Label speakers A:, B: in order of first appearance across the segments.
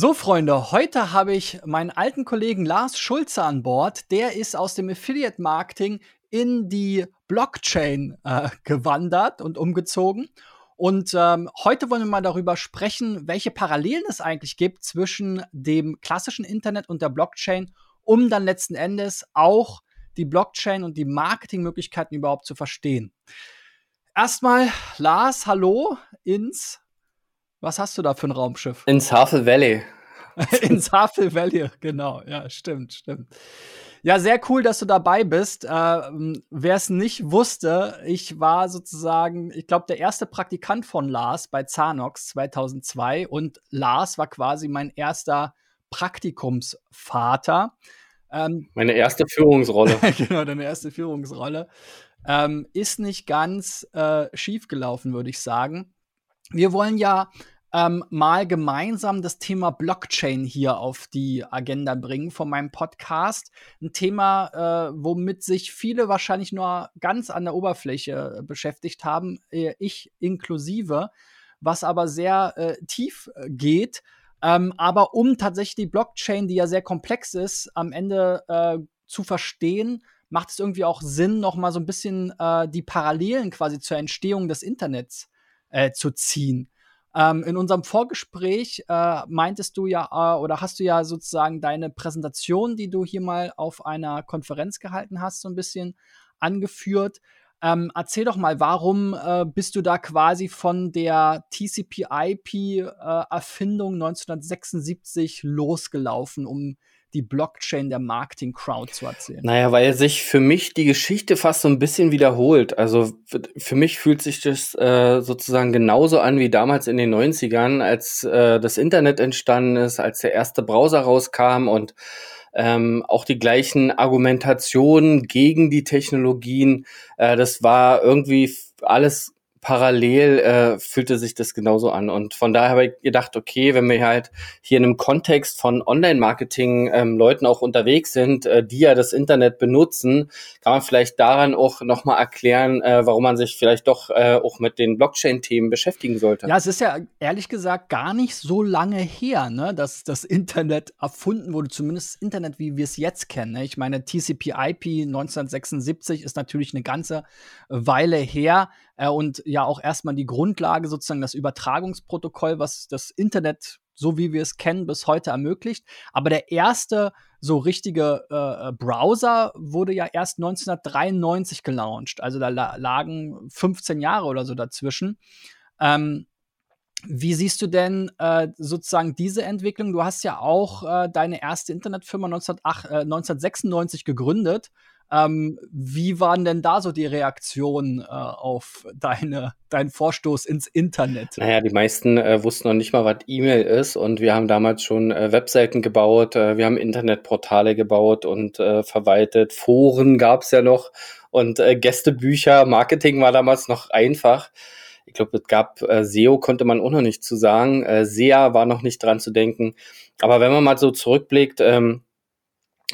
A: So, Freunde, heute habe ich meinen alten Kollegen Lars Schulze an Bord. Der ist aus dem Affiliate Marketing in die Blockchain äh, gewandert und umgezogen. Und ähm, heute wollen wir mal darüber sprechen, welche Parallelen es eigentlich gibt zwischen dem klassischen Internet und der Blockchain, um dann letzten Endes auch die Blockchain und die Marketingmöglichkeiten überhaupt zu verstehen. Erstmal, Lars, hallo ins was hast du da für ein Raumschiff?
B: Ins Havel Valley.
A: Ins Havel Valley, genau. Ja, stimmt, stimmt. Ja, sehr cool, dass du dabei bist. Äh, Wer es nicht wusste, ich war sozusagen, ich glaube, der erste Praktikant von Lars bei Zanox 2002 und Lars war quasi mein erster Praktikumsvater.
B: Ähm, Meine erste Führungsrolle.
A: genau, deine erste Führungsrolle. Ähm, ist nicht ganz äh, schief gelaufen, würde ich sagen. Wir wollen ja ähm, mal gemeinsam das Thema Blockchain hier auf die Agenda bringen von meinem Podcast. Ein Thema, äh, womit sich viele wahrscheinlich nur ganz an der Oberfläche äh, beschäftigt haben, äh, ich inklusive, was aber sehr äh, tief äh, geht. Ähm, aber um tatsächlich die Blockchain, die ja sehr komplex ist, am Ende äh, zu verstehen, macht es irgendwie auch Sinn, noch mal so ein bisschen die Parallelen quasi zur Entstehung des Internets zu ziehen. Ähm, in unserem Vorgespräch äh, meintest du ja äh, oder hast du ja sozusagen deine Präsentation, die du hier mal auf einer Konferenz gehalten hast, so ein bisschen angeführt. Ähm, erzähl doch mal, warum äh, bist du da quasi von der TCP/IP-Erfindung äh, 1976 losgelaufen, um die Blockchain der Marketing-Crowd zu erzählen?
B: Naja, weil sich für mich die Geschichte fast so ein bisschen wiederholt. Also für mich fühlt sich das äh, sozusagen genauso an wie damals in den 90ern, als äh, das Internet entstanden ist, als der erste Browser rauskam und ähm, auch die gleichen Argumentationen gegen die Technologien. Äh, das war irgendwie alles parallel äh, fühlte sich das genauso an. Und von daher habe ich gedacht, okay, wenn wir halt hier in einem Kontext von Online-Marketing ähm, Leuten auch unterwegs sind, äh, die ja das Internet benutzen, kann man vielleicht daran auch nochmal erklären, äh, warum man sich vielleicht doch äh, auch mit den Blockchain-Themen beschäftigen sollte.
A: Ja, es ist ja ehrlich gesagt gar nicht so lange her, ne, dass das Internet erfunden wurde, zumindest das Internet, wie wir es jetzt kennen. Ne? Ich meine, TCP/IP 1976 ist natürlich eine ganze Weile her äh, und ja auch erstmal die Grundlage, sozusagen das Übertragungsprotokoll, was das Internet, so wie wir es kennen, bis heute ermöglicht. Aber der erste so richtige äh, Browser wurde ja erst 1993 gelauncht. Also da la lagen 15 Jahre oder so dazwischen. Ähm, wie siehst du denn äh, sozusagen diese Entwicklung? Du hast ja auch äh, deine erste Internetfirma 1908, äh, 1996 gegründet ähm, wie waren denn da so die Reaktionen äh, auf deine, deinen Vorstoß ins Internet?
B: Naja, die meisten äh, wussten noch nicht mal, was E-Mail ist und wir haben damals schon äh, Webseiten gebaut, äh, wir haben Internetportale gebaut und äh, verwaltet, Foren gab es ja noch und äh, Gästebücher, Marketing war damals noch einfach. Ich glaube, es gab SEO, konnte man auch noch nicht zu sagen. SEA war noch nicht dran zu denken. Aber wenn man mal so zurückblickt, ähm,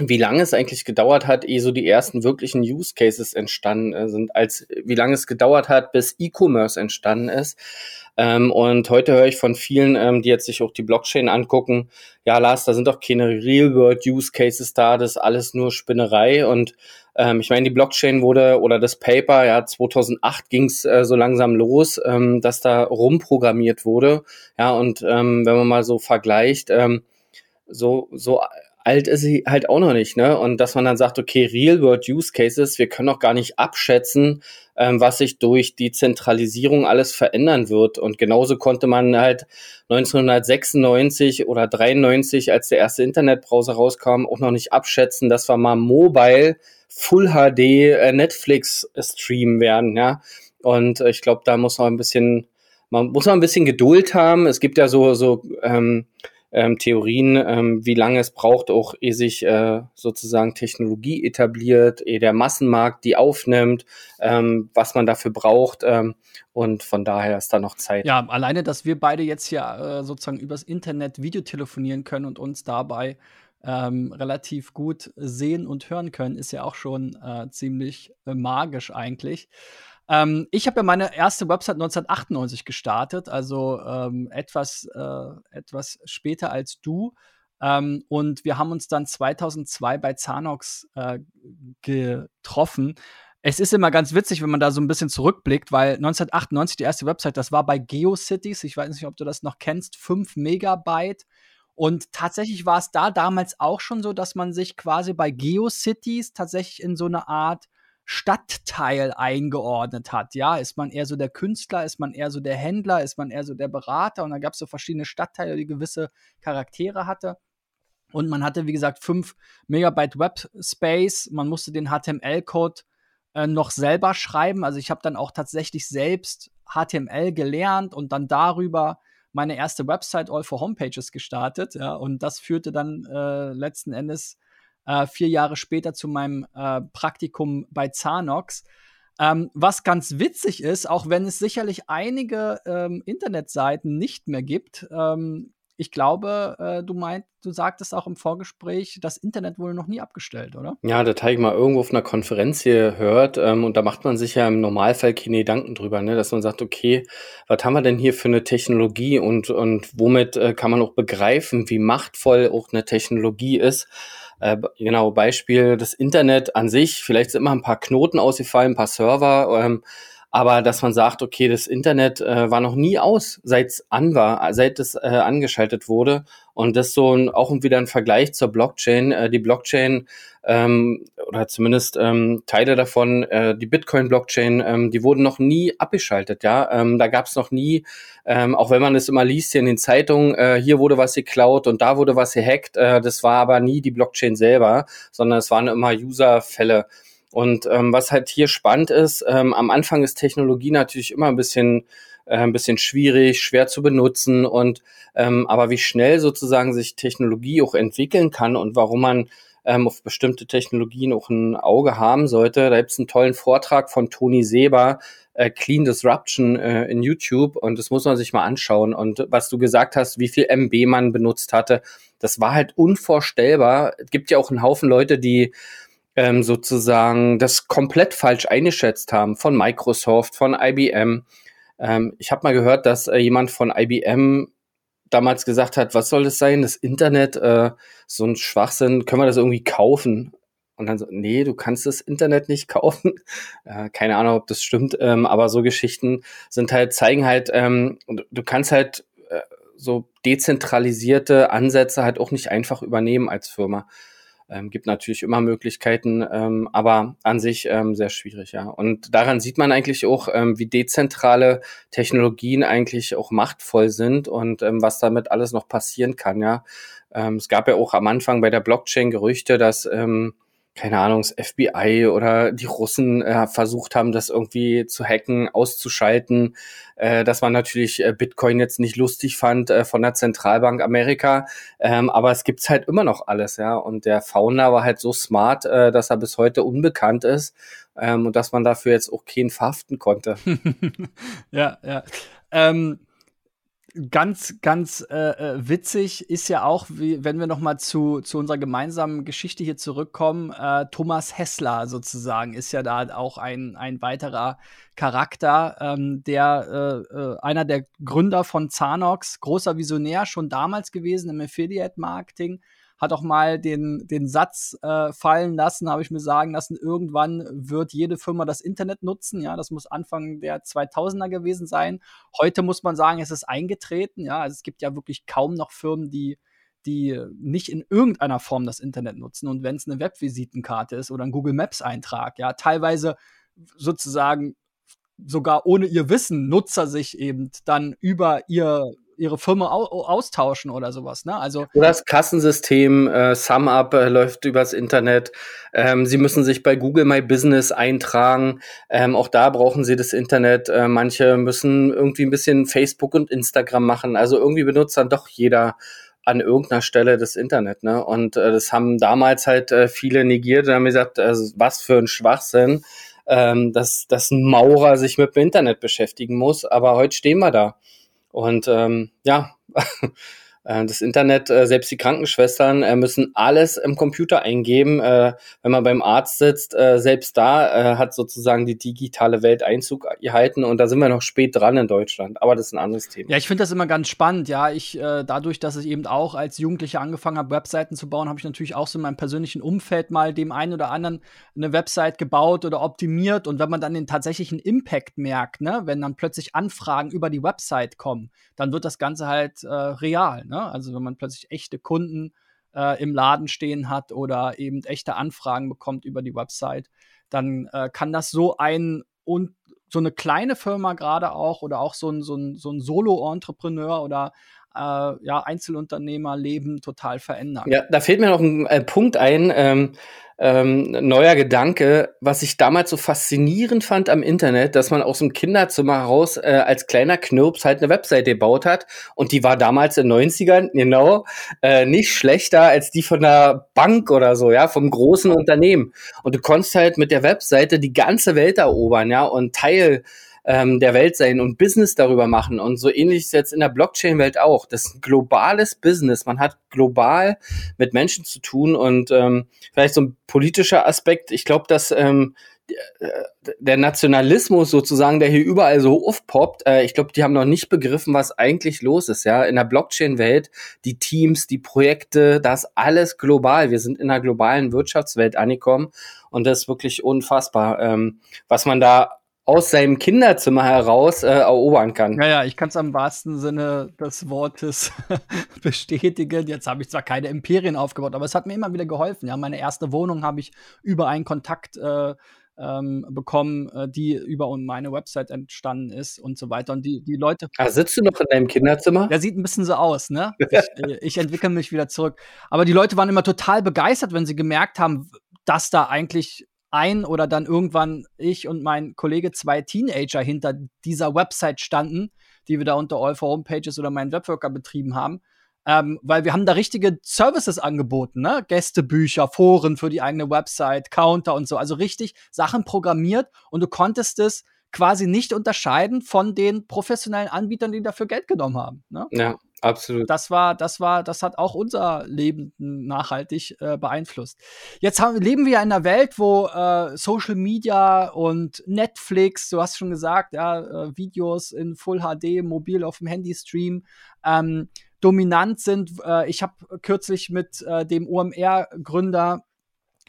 B: wie lange es eigentlich gedauert hat, ehe so die ersten wirklichen Use Cases entstanden äh, sind, als wie lange es gedauert hat, bis E-Commerce entstanden ist. Ähm, und heute höre ich von vielen, ähm, die jetzt sich auch die Blockchain angucken, ja, Lars, da sind doch keine Real-World-Use Cases da, das ist alles nur Spinnerei. Und ähm, ich meine, die Blockchain wurde oder das Paper, ja, 2008 ging es äh, so langsam los, ähm, dass da rumprogrammiert wurde. Ja, und ähm, wenn man mal so vergleicht, ähm, so, so alt ist sie halt auch noch nicht, ne? Und dass man dann sagt, okay, Real-World-Use Cases, wir können auch gar nicht abschätzen, ähm, was sich durch die Zentralisierung alles verändern wird. Und genauso konnte man halt 1996 oder 93, als der erste Internetbrowser rauskam, auch noch nicht abschätzen, dass wir mal mobile Full HD äh, Netflix Stream werden, ja. Und äh, ich glaube, da muss man ein bisschen, man muss man ein bisschen Geduld haben. Es gibt ja so, so ähm, ähm, Theorien, ähm, wie lange es braucht, auch ehe sich äh, sozusagen Technologie etabliert, ehe der Massenmarkt die aufnimmt, ähm, was man dafür braucht. Ähm, und von daher ist da noch Zeit.
A: Ja, alleine, dass wir beide jetzt hier äh, sozusagen übers Internet Videotelefonieren können und uns dabei ähm, relativ gut sehen und hören können, ist ja auch schon äh, ziemlich äh, magisch eigentlich. Ähm, ich habe ja meine erste Website 1998 gestartet, also ähm, etwas, äh, etwas später als du. Ähm, und wir haben uns dann 2002 bei Zanox äh, getroffen. Es ist immer ganz witzig, wenn man da so ein bisschen zurückblickt, weil 1998 die erste Website, das war bei GeoCities. Ich weiß nicht, ob du das noch kennst, 5 Megabyte. Und tatsächlich war es da damals auch schon so, dass man sich quasi bei GeoCities tatsächlich in so eine Art Stadtteil eingeordnet hat. Ja, ist man eher so der Künstler, ist man eher so der Händler, ist man eher so der Berater und da gab es so verschiedene Stadtteile, die gewisse Charaktere hatte. Und man hatte, wie gesagt, 5 Megabyte Webspace. Man musste den HTML-Code äh, noch selber schreiben. Also ich habe dann auch tatsächlich selbst HTML gelernt und dann darüber meine erste Website All for Homepages gestartet. Ja, und das führte dann äh, letzten Endes äh, vier Jahre später zu meinem äh, Praktikum bei Zanox. Ähm, was ganz witzig ist, auch wenn es sicherlich einige ähm, Internetseiten nicht mehr gibt, ähm, ich glaube, äh, du meint, du sagtest auch im Vorgespräch, das Internet wurde noch nie abgestellt, oder?
B: Ja, das habe ich mal irgendwo auf einer Konferenz hier gehört ähm, und da macht man sich ja im Normalfall keine Gedanken drüber, ne? dass man sagt, okay, was haben wir denn hier für eine Technologie und, und womit äh, kann man auch begreifen, wie machtvoll auch eine Technologie ist. Äh, genau, Beispiel das Internet an sich, vielleicht sind immer ein paar Knoten ausgefallen, ein paar Server, ähm, aber dass man sagt, okay, das Internet äh, war noch nie aus, seit es an war, seit es äh, angeschaltet wurde. Und das so ein, auch wieder ein Vergleich zur Blockchain. Äh, die Blockchain ähm, oder zumindest ähm, Teile davon, äh, die Bitcoin-Blockchain, ähm, die wurden noch nie abgeschaltet. Ja, ähm, da gab es noch nie, ähm, auch wenn man es immer liest hier in den Zeitungen, äh, hier wurde was geklaut und da wurde was gehackt. Äh, das war aber nie die Blockchain selber, sondern es waren immer User-Fälle. Und ähm, was halt hier spannend ist, ähm, am Anfang ist Technologie natürlich immer ein bisschen äh, ein bisschen schwierig, schwer zu benutzen und ähm, aber wie schnell sozusagen sich Technologie auch entwickeln kann und warum man ähm, auf bestimmte Technologien auch ein Auge haben sollte. Da gibt es einen tollen Vortrag von Toni Seber, äh, Clean Disruption äh, in YouTube und das muss man sich mal anschauen. Und was du gesagt hast, wie viel MB man benutzt hatte, das war halt unvorstellbar. Es gibt ja auch einen Haufen Leute, die ähm, sozusagen das komplett falsch eingeschätzt haben von Microsoft, von IBM. Ähm, ich habe mal gehört, dass äh, jemand von IBM damals gesagt hat, was soll das sein? Das Internet, äh, so ein Schwachsinn, können wir das irgendwie kaufen? Und dann so, nee, du kannst das Internet nicht kaufen. Äh, keine Ahnung, ob das stimmt, ähm, aber so Geschichten sind halt, zeigen halt, ähm, du kannst halt äh, so dezentralisierte Ansätze halt auch nicht einfach übernehmen als Firma. Ähm, gibt natürlich immer Möglichkeiten, ähm, aber an sich ähm, sehr schwierig, ja. Und daran sieht man eigentlich auch, ähm, wie dezentrale Technologien eigentlich auch machtvoll sind und ähm, was damit alles noch passieren kann, ja. Ähm, es gab ja auch am Anfang bei der Blockchain Gerüchte, dass ähm, keine Ahnung, das FBI oder die Russen äh, versucht haben, das irgendwie zu hacken, auszuschalten, äh, dass man natürlich äh, Bitcoin jetzt nicht lustig fand äh, von der Zentralbank Amerika, ähm, aber es gibt's halt immer noch alles, ja. Und der Founder war halt so smart, äh, dass er bis heute unbekannt ist ähm, und dass man dafür jetzt auch keinen verhaften konnte.
A: ja, ja. Ähm ganz, ganz äh, äh, witzig ist ja auch, wie, wenn wir noch mal zu, zu unserer gemeinsamen Geschichte hier zurückkommen, äh, Thomas Hessler sozusagen ist ja da auch ein, ein weiterer Charakter, ähm, der äh, äh einer der Gründer von Zanox, großer Visionär schon damals gewesen im Affiliate-Marketing, hat auch mal den, den Satz äh, fallen lassen, habe ich mir sagen lassen, irgendwann wird jede Firma das Internet nutzen. Ja, das muss Anfang der 2000er gewesen sein. Heute muss man sagen, es ist eingetreten. Ja, also es gibt ja wirklich kaum noch Firmen, die die nicht in irgendeiner Form das Internet nutzen. Und wenn es eine Webvisitenkarte ist oder ein Google Maps-Eintrag, ja, teilweise sozusagen sogar ohne ihr Wissen Nutzer sich eben dann über ihr ihre Firma au austauschen oder sowas. Ne? Also
B: oder das Kassensystem äh, SumUp äh, läuft übers Internet. Ähm, sie müssen sich bei Google My Business eintragen. Ähm, auch da brauchen sie das Internet. Äh, manche müssen irgendwie ein bisschen Facebook und Instagram machen. Also irgendwie benutzt dann doch jeder an irgendeiner Stelle das Internet. Ne? Und äh, das haben damals halt äh, viele negiert und haben gesagt, äh, was für ein Schwachsinn. Ähm, dass, dass ein Maurer sich mit dem Internet beschäftigen muss. Aber heute stehen wir da. Und ähm, ja, das Internet, äh, selbst die Krankenschwestern äh, müssen alles im Computer eingeben. Äh, wenn man beim Arzt sitzt, äh, selbst da äh, hat sozusagen die digitale Welt Einzug gehalten und da sind wir noch spät dran in Deutschland. Aber das ist ein anderes Thema.
A: Ja, ich finde das immer ganz spannend. Ja, ich äh, dadurch, dass ich eben auch als Jugendlicher angefangen habe, Webseiten zu bauen, habe ich natürlich auch so in meinem persönlichen Umfeld mal dem einen oder anderen eine Website gebaut oder optimiert. Und wenn man dann den tatsächlichen Impact merkt, ne, wenn dann plötzlich Anfragen über die Website kommen, dann wird das Ganze halt äh, real. Ne? Also wenn man plötzlich echte Kunden äh, im Laden stehen hat oder eben echte Anfragen bekommt über die Website, dann äh, kann das so ein und so eine kleine Firma gerade auch oder auch so ein, so ein, so ein Solo-Entrepreneur oder äh, ja, Einzelunternehmerleben total verändern.
B: Ja, da fehlt mir noch ein äh, Punkt ein. Ähm, ähm, neuer Gedanke, was ich damals so faszinierend fand am Internet, dass man aus dem Kinderzimmer heraus äh, als kleiner Knirps halt eine Webseite gebaut hat und die war damals in den 90ern, genau, äh, nicht schlechter als die von der Bank oder so, ja, vom großen Unternehmen. Und du konntest halt mit der Webseite die ganze Welt erobern, ja, und Teil ähm, der Welt sein und Business darüber machen. Und so ähnlich ist jetzt in der Blockchain-Welt auch. Das ist ein globales Business. Man hat global mit Menschen zu tun und ähm, vielleicht so ein politischer Aspekt. Ich glaube, dass ähm, der Nationalismus sozusagen, der hier überall so aufpoppt, äh, ich glaube, die haben noch nicht begriffen, was eigentlich los ist, ja. In der Blockchain-Welt, die Teams, die Projekte, das alles global. Wir sind in einer globalen Wirtschaftswelt angekommen und das ist wirklich unfassbar, ähm, was man da aus seinem Kinderzimmer heraus äh, erobern kann.
A: Ja, ja, ich kann es am wahrsten Sinne des Wortes bestätigen. Jetzt habe ich zwar keine Imperien aufgebaut, aber es hat mir immer wieder geholfen. Ja, meine erste Wohnung habe ich über einen Kontakt äh, ähm, bekommen, äh, die über meine Website entstanden ist und so weiter. Und die, die Leute.
B: Ah, sitzt du noch in deinem Kinderzimmer?
A: Der sieht ein bisschen so aus, ne? Ich, äh, ich entwickle mich wieder zurück. Aber die Leute waren immer total begeistert, wenn sie gemerkt haben, dass da eigentlich ein oder dann irgendwann ich und mein Kollege zwei Teenager hinter dieser Website standen, die wir da unter All for Homepages oder meinen Webworker betrieben haben. Ähm, weil wir haben da richtige Services angeboten, ne? Gästebücher, Foren für die eigene Website, Counter und so. Also richtig Sachen programmiert und du konntest es quasi nicht unterscheiden von den professionellen Anbietern, die dafür Geld genommen haben. Ne?
B: Ja, absolut.
A: Das war, das war, das hat auch unser Leben nachhaltig äh, beeinflusst. Jetzt haben, leben wir in einer Welt, wo äh, Social Media und Netflix, du hast schon gesagt, ja, äh, Videos in Full HD, mobil auf dem Handy streamen, ähm, dominant sind. Äh, ich habe kürzlich mit äh, dem OMR-Gründer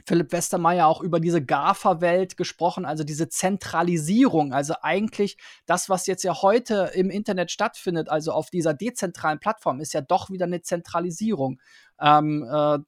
A: Philipp Westermeier auch über diese GAFA-Welt gesprochen, also diese Zentralisierung, also eigentlich das, was jetzt ja heute im Internet stattfindet, also auf dieser dezentralen Plattform, ist ja doch wieder eine Zentralisierung. Ähm, äh,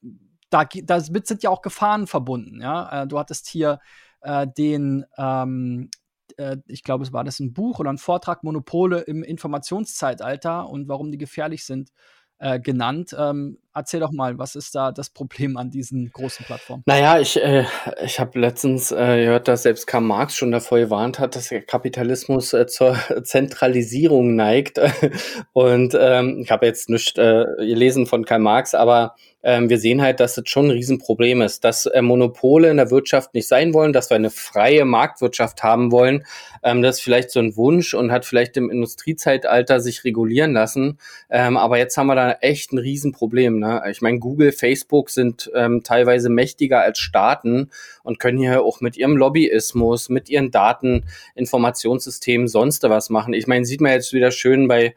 A: da, damit sind ja auch Gefahren verbunden. Ja? Äh, du hattest hier äh, den, ähm, äh, ich glaube, es war das ein Buch oder ein Vortrag Monopole im Informationszeitalter und warum die gefährlich sind äh, genannt. Ähm, erzähl doch mal, was ist da das Problem an diesen großen Plattformen?
B: Naja, ich, äh, ich habe letztens äh, gehört, dass selbst Karl Marx schon davor gewarnt hat, dass der Kapitalismus äh, zur Zentralisierung neigt. Und ähm, ich habe jetzt nicht äh, gelesen von Karl Marx, aber ähm, wir sehen halt, dass das schon ein Riesenproblem ist, dass äh, Monopole in der Wirtschaft nicht sein wollen, dass wir eine freie Marktwirtschaft haben wollen. Ähm, das ist vielleicht so ein Wunsch und hat vielleicht im Industriezeitalter sich regulieren lassen. Ähm, aber jetzt haben wir da echt ein Riesenproblem. Ne? Ich meine, Google, Facebook sind ähm, teilweise mächtiger als Staaten und können hier auch mit ihrem Lobbyismus, mit ihren Daten, Informationssystemen sonst was machen. Ich meine, sieht man jetzt wieder schön bei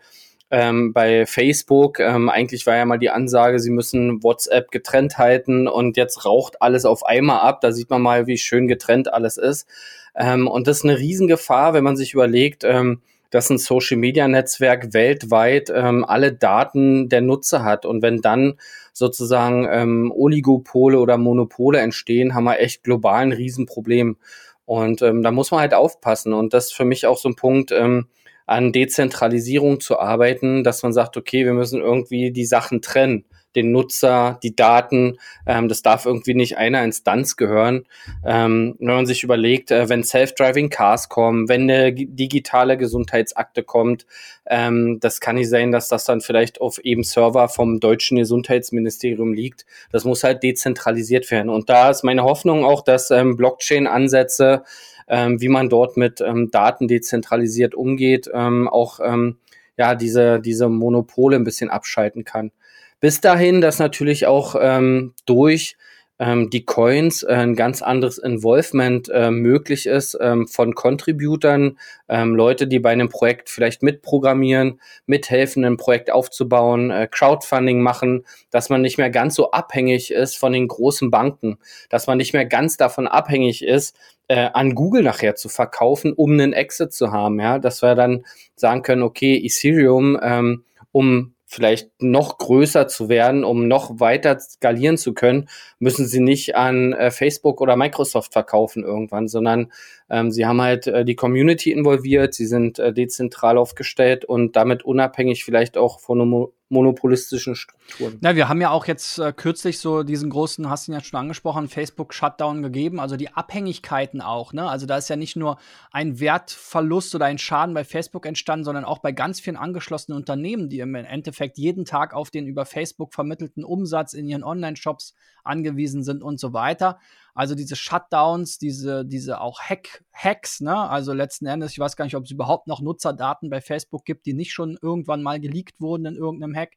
B: ähm, bei Facebook. Ähm, eigentlich war ja mal die Ansage, sie müssen WhatsApp getrennt halten und jetzt raucht alles auf einmal ab. Da sieht man mal, wie schön getrennt alles ist. Ähm, und das ist eine Riesengefahr, wenn man sich überlegt, ähm, dass ein Social-Media-Netzwerk weltweit ähm, alle Daten der Nutzer hat. Und wenn dann sozusagen ähm, Oligopole oder Monopole entstehen, haben wir echt global ein Riesenproblem. Und ähm, da muss man halt aufpassen. Und das ist für mich auch so ein Punkt, ähm, an Dezentralisierung zu arbeiten, dass man sagt, okay, wir müssen irgendwie die Sachen trennen den Nutzer, die Daten. Ähm, das darf irgendwie nicht einer Instanz gehören. Ähm, wenn man sich überlegt, äh, wenn Self-Driving Cars kommen, wenn eine digitale Gesundheitsakte kommt, ähm, das kann nicht sein, dass das dann vielleicht auf eben Server vom deutschen Gesundheitsministerium liegt. Das muss halt dezentralisiert werden. Und da ist meine Hoffnung auch, dass ähm, Blockchain-Ansätze ähm, wie man dort mit ähm, Daten dezentralisiert umgeht, ähm, auch ähm, ja diese diese Monopole ein bisschen abschalten kann. Bis dahin, dass natürlich auch ähm, durch ähm, die Coins äh, ein ganz anderes Involvement äh, möglich ist ähm, von Contributern, ähm, Leute, die bei einem Projekt vielleicht mitprogrammieren, mithelfen, ein Projekt aufzubauen, äh, Crowdfunding machen, dass man nicht mehr ganz so abhängig ist von den großen Banken, dass man nicht mehr ganz davon abhängig ist, äh, an Google nachher zu verkaufen, um einen Exit zu haben, ja, dass wir dann sagen können, okay, Ethereum, ähm, um vielleicht noch größer zu werden, um noch weiter skalieren zu können, müssen sie nicht an äh, Facebook oder Microsoft verkaufen irgendwann, sondern ähm, sie haben halt äh, die Community involviert, sie sind äh, dezentral aufgestellt und damit unabhängig vielleicht auch von einem monopolistischen Strukturen.
A: Ja, wir haben ja auch jetzt äh, kürzlich so diesen großen, hast du ihn ja schon angesprochen, Facebook-Shutdown gegeben, also die Abhängigkeiten auch. Ne? Also da ist ja nicht nur ein Wertverlust oder ein Schaden bei Facebook entstanden, sondern auch bei ganz vielen angeschlossenen Unternehmen, die im Endeffekt jeden Tag auf den über Facebook vermittelten Umsatz in ihren Online-Shops angewiesen sind und so weiter. Also diese Shutdowns, diese, diese auch Hack, Hacks, ne? Also letzten Endes, ich weiß gar nicht, ob es überhaupt noch Nutzerdaten bei Facebook gibt, die nicht schon irgendwann mal geleakt wurden in irgendeinem Hack.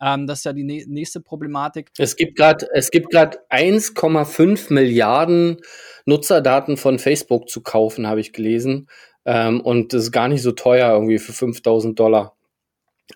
A: Ähm, das ist ja die nächste Problematik.
B: Es gibt gerade es gibt gerade 1,5 Milliarden Nutzerdaten von Facebook zu kaufen, habe ich gelesen. Ähm, und das ist gar nicht so teuer irgendwie für 5000 Dollar.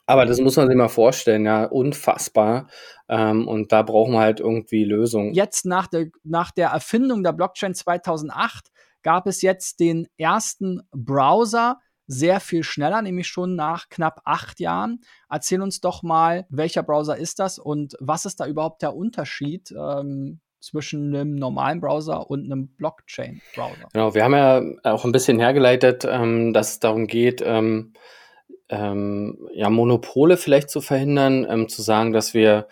B: Aber das muss man sich mal vorstellen, ja, unfassbar. Ähm, und da brauchen wir halt irgendwie Lösungen.
A: Jetzt nach der, nach der Erfindung der Blockchain 2008 gab es jetzt den ersten Browser, sehr viel schneller, nämlich schon nach knapp acht Jahren. Erzähl uns doch mal, welcher Browser ist das und was ist da überhaupt der Unterschied ähm, zwischen einem normalen Browser und einem Blockchain-Browser?
B: Genau, wir haben ja auch ein bisschen hergeleitet, ähm, dass es darum geht, ähm, ähm, ja, Monopole vielleicht zu verhindern, ähm, zu sagen, dass wir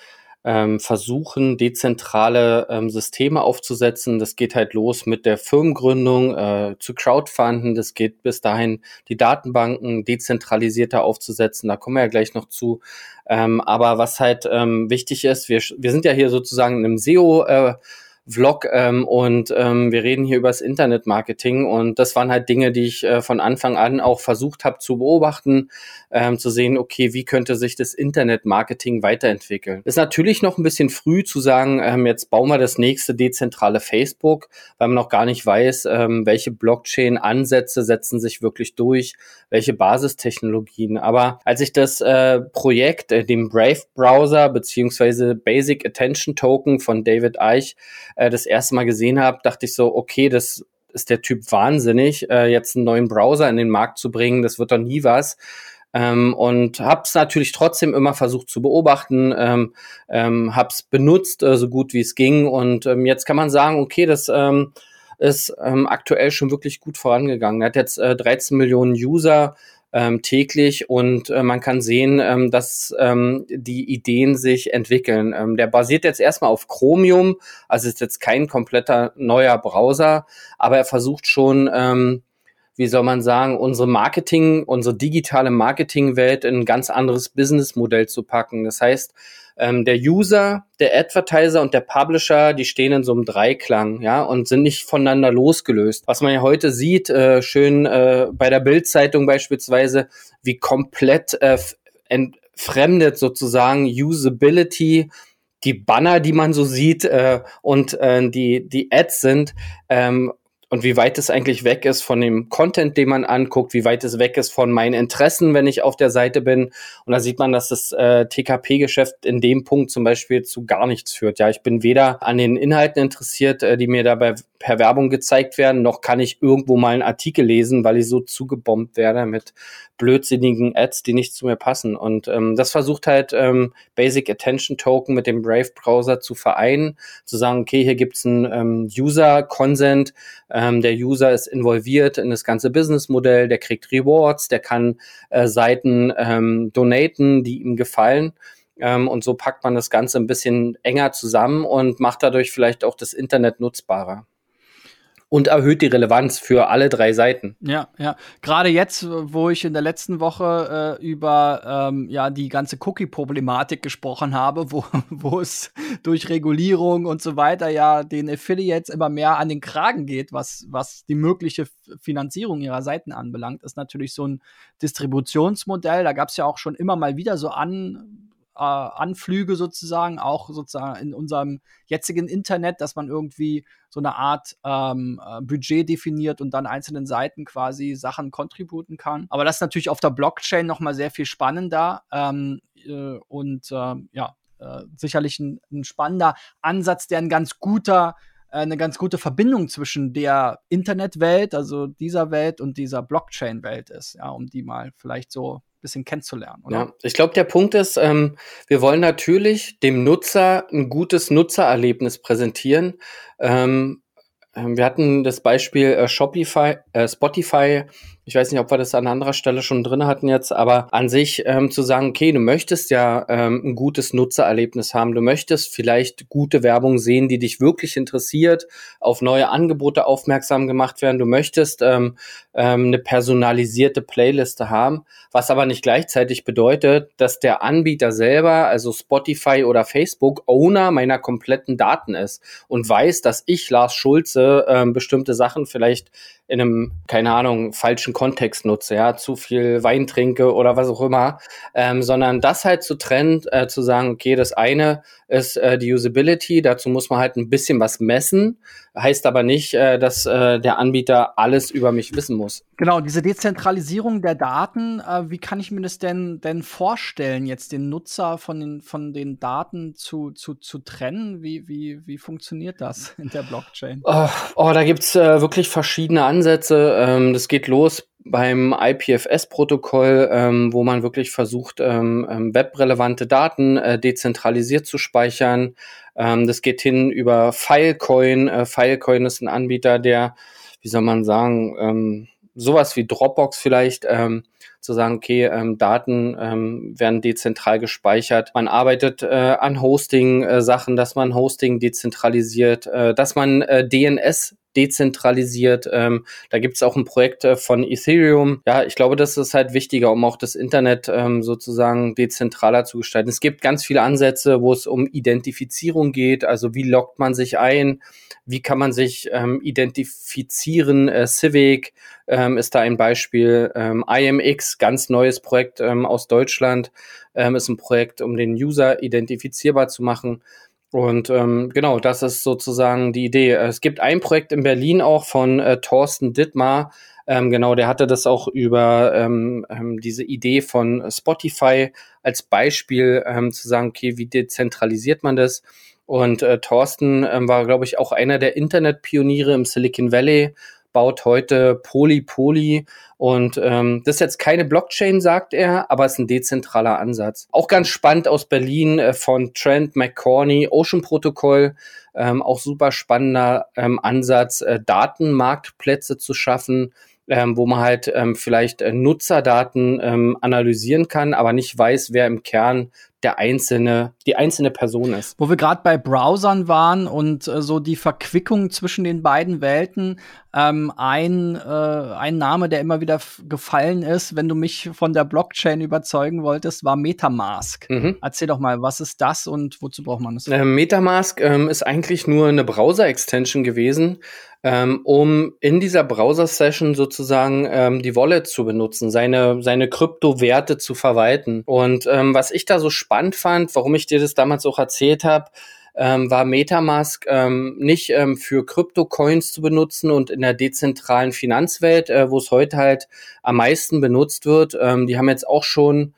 B: ähm, versuchen, dezentrale ähm, Systeme aufzusetzen. Das geht halt los mit der Firmengründung, äh, zu Crowdfunden. Das geht bis dahin, die Datenbanken dezentralisierter aufzusetzen. Da kommen wir ja gleich noch zu. Ähm, aber was halt ähm, wichtig ist, wir, wir sind ja hier sozusagen in einem SEO. Äh, Vlog ähm, und ähm, wir reden hier über das Internetmarketing und das waren halt Dinge, die ich äh, von Anfang an auch versucht habe zu beobachten, ähm, zu sehen, okay, wie könnte sich das Internetmarketing weiterentwickeln. Ist natürlich noch ein bisschen früh zu sagen, ähm, jetzt bauen wir das nächste dezentrale Facebook, weil man noch gar nicht weiß, ähm, welche Blockchain-Ansätze setzen sich wirklich durch, welche Basistechnologien. Aber als ich das äh, Projekt, äh, dem Brave-Browser beziehungsweise Basic Attention Token von David Eich äh, das erste Mal gesehen habe, dachte ich so, okay, das ist der Typ wahnsinnig, äh, jetzt einen neuen Browser in den Markt zu bringen, das wird doch nie was. Ähm, und habe es natürlich trotzdem immer versucht zu beobachten, ähm, ähm, habe es benutzt, äh, so gut wie es ging. Und ähm, jetzt kann man sagen, okay, das ähm, ist ähm, aktuell schon wirklich gut vorangegangen. Er hat jetzt äh, 13 Millionen User, ähm, täglich und äh, man kann sehen, ähm, dass ähm, die Ideen sich entwickeln. Ähm, der basiert jetzt erstmal auf Chromium, also ist jetzt kein kompletter neuer Browser, aber er versucht schon, ähm, wie soll man sagen, unsere Marketing, unsere digitale Marketingwelt in ein ganz anderes Businessmodell zu packen. Das heißt, ähm, der User, der Advertiser und der Publisher, die stehen in so einem Dreiklang, ja, und sind nicht voneinander losgelöst. Was man ja heute sieht, äh, schön äh, bei der Bildzeitung beispielsweise, wie komplett äh, entfremdet sozusagen Usability die Banner, die man so sieht äh, und äh, die die Ads sind ähm, und wie weit es eigentlich weg ist von dem Content, den man anguckt, wie weit es weg ist von meinen Interessen, wenn ich auf der Seite bin. Und da sieht man, dass das äh, TKP-Geschäft in dem Punkt zum Beispiel zu gar nichts führt. Ja, ich bin weder an den Inhalten interessiert, äh, die mir dabei per Werbung gezeigt werden, noch kann ich irgendwo mal einen Artikel lesen, weil ich so zugebombt werde mit blödsinnigen Ads, die nicht zu mir passen. Und ähm, das versucht halt ähm, Basic Attention Token mit dem Brave Browser zu vereinen, zu sagen, okay, hier gibt's einen ähm, User Consent, ähm, der User ist involviert in das ganze Businessmodell, der kriegt Rewards, der kann äh, Seiten ähm, donaten, die ihm gefallen. Ähm, und so packt man das Ganze ein bisschen enger zusammen und macht dadurch vielleicht auch das Internet nutzbarer und erhöht die Relevanz für alle drei Seiten.
A: Ja, ja. Gerade jetzt, wo ich in der letzten Woche äh, über ähm, ja die ganze Cookie-Problematik gesprochen habe, wo, wo es durch Regulierung und so weiter ja den Affiliates immer mehr an den Kragen geht, was, was die mögliche Finanzierung ihrer Seiten anbelangt, ist natürlich so ein Distributionsmodell. Da gab es ja auch schon immer mal wieder so an äh, Anflüge sozusagen, auch sozusagen in unserem jetzigen Internet, dass man irgendwie so eine Art ähm, äh, Budget definiert und dann einzelnen Seiten quasi Sachen contributen kann. Aber das ist natürlich auf der Blockchain noch mal sehr viel spannender ähm, äh, und äh, ja, sicherlich ein, ein spannender Ansatz, der ein ganz guter äh, eine ganz gute Verbindung zwischen der Internetwelt, also dieser Welt und dieser Blockchain-Welt ist, ja, um die mal vielleicht so bisschen kennenzulernen. Oder?
B: Ja, ich glaube, der Punkt ist, ähm, wir wollen natürlich dem Nutzer ein gutes Nutzererlebnis präsentieren. Ähm, ähm wir hatten das Beispiel äh, Shopify, äh, Spotify ich weiß nicht, ob wir das an anderer Stelle schon drin hatten jetzt, aber an sich ähm, zu sagen, okay, du möchtest ja ähm, ein gutes Nutzererlebnis haben, du möchtest vielleicht gute Werbung sehen, die dich wirklich interessiert, auf neue Angebote aufmerksam gemacht werden, du möchtest ähm, ähm, eine personalisierte Playliste haben, was aber nicht gleichzeitig bedeutet, dass der Anbieter selber, also Spotify oder Facebook, Owner meiner kompletten Daten ist und weiß, dass ich, Lars Schulze, ähm, bestimmte Sachen vielleicht in einem, keine Ahnung, falschen Kontext nutze, ja, zu viel Wein trinke oder was auch immer, ähm, sondern das halt zu trennen, äh, zu sagen, okay, das eine ist äh, die Usability, dazu muss man halt ein bisschen was messen, heißt aber nicht, äh, dass äh, der Anbieter alles über mich wissen muss.
A: Genau, diese Dezentralisierung der Daten, äh, wie kann ich mir das denn, denn vorstellen, jetzt den Nutzer von den, von den Daten zu, zu, zu trennen? Wie, wie, wie funktioniert das in der Blockchain?
B: Oh, oh da gibt's äh, wirklich verschiedene Ansätze. Ähm, das geht los beim IPFS-Protokoll, ähm, wo man wirklich versucht, ähm, ähm, webrelevante Daten äh, dezentralisiert zu speichern. Ähm, das geht hin über Filecoin. Äh, Filecoin ist ein Anbieter, der, wie soll man sagen, ähm, sowas wie Dropbox vielleicht, ähm, zu sagen, okay, ähm, Daten ähm, werden dezentral gespeichert. Man arbeitet äh, an Hosting-Sachen, äh, dass man Hosting dezentralisiert, äh, dass man äh, DNS dezentralisiert. Ähm, da gibt es auch ein Projekt äh, von Ethereum. Ja, ich glaube, das ist halt wichtiger, um auch das Internet ähm, sozusagen dezentraler zu gestalten. Es gibt ganz viele Ansätze, wo es um Identifizierung geht. Also wie loggt man sich ein? Wie kann man sich ähm, identifizieren? Äh, Civic ähm, ist da ein Beispiel. Ähm, IMX, ganz neues Projekt ähm, aus Deutschland, ähm, ist ein Projekt, um den User identifizierbar zu machen. Und ähm, genau, das ist sozusagen die Idee. Es gibt ein Projekt in Berlin auch von äh, Thorsten Dittmar. Ähm, genau, der hatte das auch über ähm, ähm, diese Idee von Spotify als Beispiel ähm, zu sagen, okay, wie dezentralisiert man das? Und äh, Thorsten ähm, war, glaube ich, auch einer der Internetpioniere im Silicon Valley baut heute Poly-Poly und ähm, das ist jetzt keine Blockchain, sagt er, aber es ist ein dezentraler Ansatz. Auch ganz spannend aus Berlin äh, von Trent McCorney, Ocean Protokoll, ähm, auch super spannender ähm, Ansatz, äh, Datenmarktplätze zu schaffen, ähm, wo man halt ähm, vielleicht äh, Nutzerdaten ähm, analysieren kann, aber nicht weiß, wer im Kern der einzelne, die einzelne Person ist.
A: Wo wir gerade bei Browsern waren und äh, so die Verquickung zwischen den beiden Welten, ähm, ein, äh, ein Name, der immer wieder gefallen ist, wenn du mich von der Blockchain überzeugen wolltest, war Metamask. Mhm. Erzähl doch mal, was ist das und wozu braucht man es?
B: Äh, Metamask ähm, ist eigentlich nur eine Browser-Extension gewesen, ähm, um in dieser Browser-Session sozusagen ähm, die Wallet zu benutzen, seine, seine Kryptowerte zu verwalten. Und ähm, was ich da so spannend fand, warum ich dir das damals auch erzählt habe, ähm, war Metamask ähm, nicht ähm, für Krypto-Coins zu benutzen und in der dezentralen Finanzwelt, äh, wo es heute halt am meisten benutzt wird. Ähm, die haben jetzt auch schon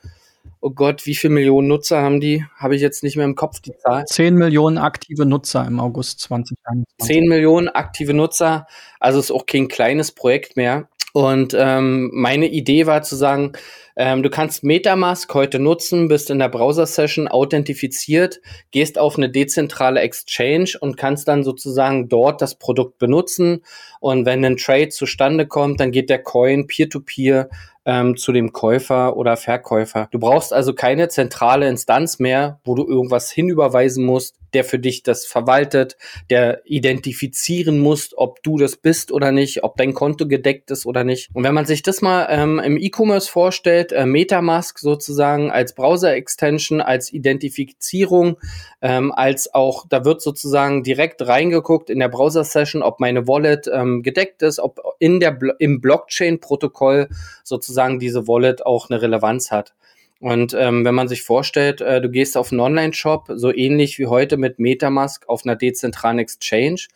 B: oh Gott, wie viele Millionen Nutzer haben die? Habe ich jetzt nicht mehr im Kopf die Zahl.
A: 10 Millionen aktive Nutzer im August 2021.
B: 10 Millionen aktive Nutzer, also ist auch kein kleines Projekt mehr. Und ähm, meine Idee war zu sagen, ähm, du kannst Metamask heute nutzen, bist in der Browser-Session authentifiziert, gehst auf eine dezentrale Exchange und kannst dann sozusagen dort das Produkt benutzen. Und wenn ein Trade zustande kommt, dann geht der Coin peer-to-peer -peer ähm, zu dem Käufer oder Verkäufer. Du brauchst also keine zentrale Instanz mehr, wo du irgendwas hinüberweisen musst, der für dich das verwaltet, der identifizieren muss, ob du das bist oder nicht, ob dein Konto gedeckt ist oder nicht. Und wenn man sich das mal ähm, im E-Commerce vorstellt, äh, Metamask sozusagen als Browser-Extension, als Identifizierung, ähm, als auch, da wird sozusagen direkt reingeguckt in der Browser-Session, ob meine Wallet ähm, gedeckt ist, ob in der im Blockchain-Protokoll sozusagen diese Wallet auch eine Relevanz hat. Und ähm, wenn man sich vorstellt, äh, du gehst auf einen Online-Shop, so ähnlich wie heute mit Metamask auf einer dezentralen Exchange,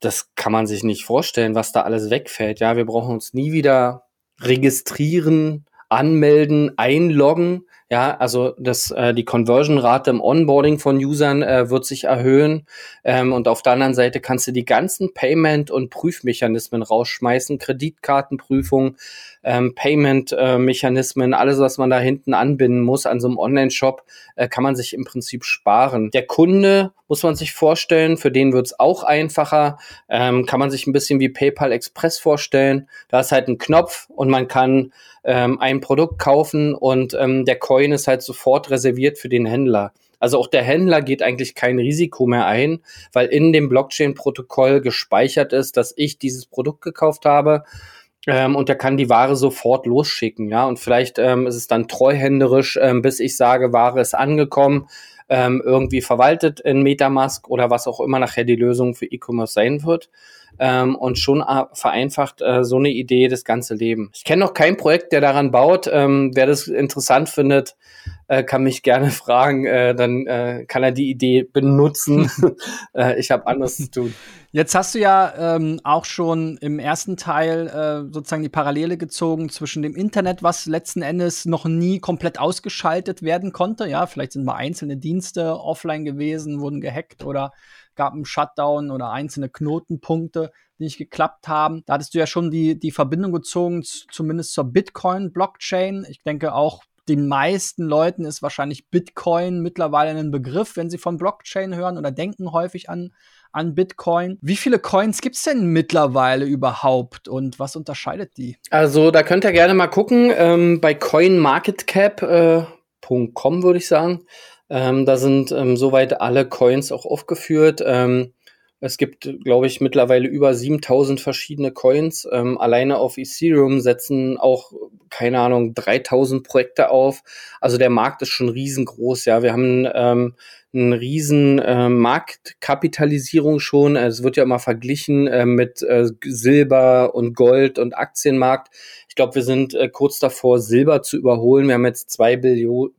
B: das kann man sich nicht vorstellen, was da alles wegfällt. Ja, wir brauchen uns nie wieder registrieren, anmelden, einloggen. Ja, also das, äh, die Conversion-Rate im Onboarding von Usern äh, wird sich erhöhen. Ähm, und auf der anderen Seite kannst du die ganzen Payment- und Prüfmechanismen rausschmeißen, Kreditkartenprüfung, ähm, Payment-Mechanismen, alles, was man da hinten anbinden muss an so einem Online-Shop, äh, kann man sich im Prinzip sparen. Der Kunde muss man sich vorstellen, für den wird es auch einfacher. Ähm, kann man sich ein bisschen wie PayPal Express vorstellen. Da ist halt ein Knopf und man kann ähm, ein Produkt kaufen und ähm, der Coin ist halt sofort reserviert für den Händler. Also auch der Händler geht eigentlich kein Risiko mehr ein, weil in dem Blockchain-Protokoll gespeichert ist, dass ich dieses Produkt gekauft habe. Ähm, und der kann die Ware sofort losschicken, ja. Und vielleicht ähm, ist es dann treuhänderisch, ähm, bis ich sage, Ware ist angekommen, ähm, irgendwie verwaltet in Metamask oder was auch immer nachher die Lösung für E-Commerce sein wird ähm, und schon vereinfacht äh, so eine Idee das ganze Leben. Ich kenne noch kein Projekt, der daran baut. Ähm, wer das interessant findet, äh, kann mich gerne fragen. Äh, dann äh, kann er die Idee benutzen. äh, ich habe anderes zu tun.
A: Jetzt hast du ja ähm, auch schon im ersten Teil äh, sozusagen die Parallele gezogen zwischen dem Internet, was letzten Endes noch nie komplett ausgeschaltet werden konnte. Ja, vielleicht sind mal einzelne Dienste offline gewesen, wurden gehackt oder gab einen Shutdown oder einzelne Knotenpunkte, die nicht geklappt haben. Da hattest du ja schon die, die Verbindung gezogen, zumindest zur Bitcoin-Blockchain. Ich denke auch, den meisten Leuten ist wahrscheinlich Bitcoin mittlerweile ein Begriff, wenn sie von Blockchain hören oder denken häufig an, an Bitcoin. Wie viele Coins gibt es denn mittlerweile überhaupt und was unterscheidet die?
B: Also da könnt ihr gerne mal gucken. Ähm, bei CoinMarketCap.com äh, würde ich sagen. Ähm, da sind ähm, soweit alle Coins auch aufgeführt. Ähm, es gibt, glaube ich, mittlerweile über 7000 verschiedene Coins. Ähm, alleine auf Ethereum setzen auch, keine Ahnung, 3000 Projekte auf. Also der Markt ist schon riesengroß. Ja, wir haben ähm, eine riesen äh, Marktkapitalisierung schon. Es wird ja immer verglichen äh, mit äh, Silber und Gold und Aktienmarkt. Ich glaube, wir sind äh, kurz davor, Silber zu überholen. Wir haben jetzt zwei Billionen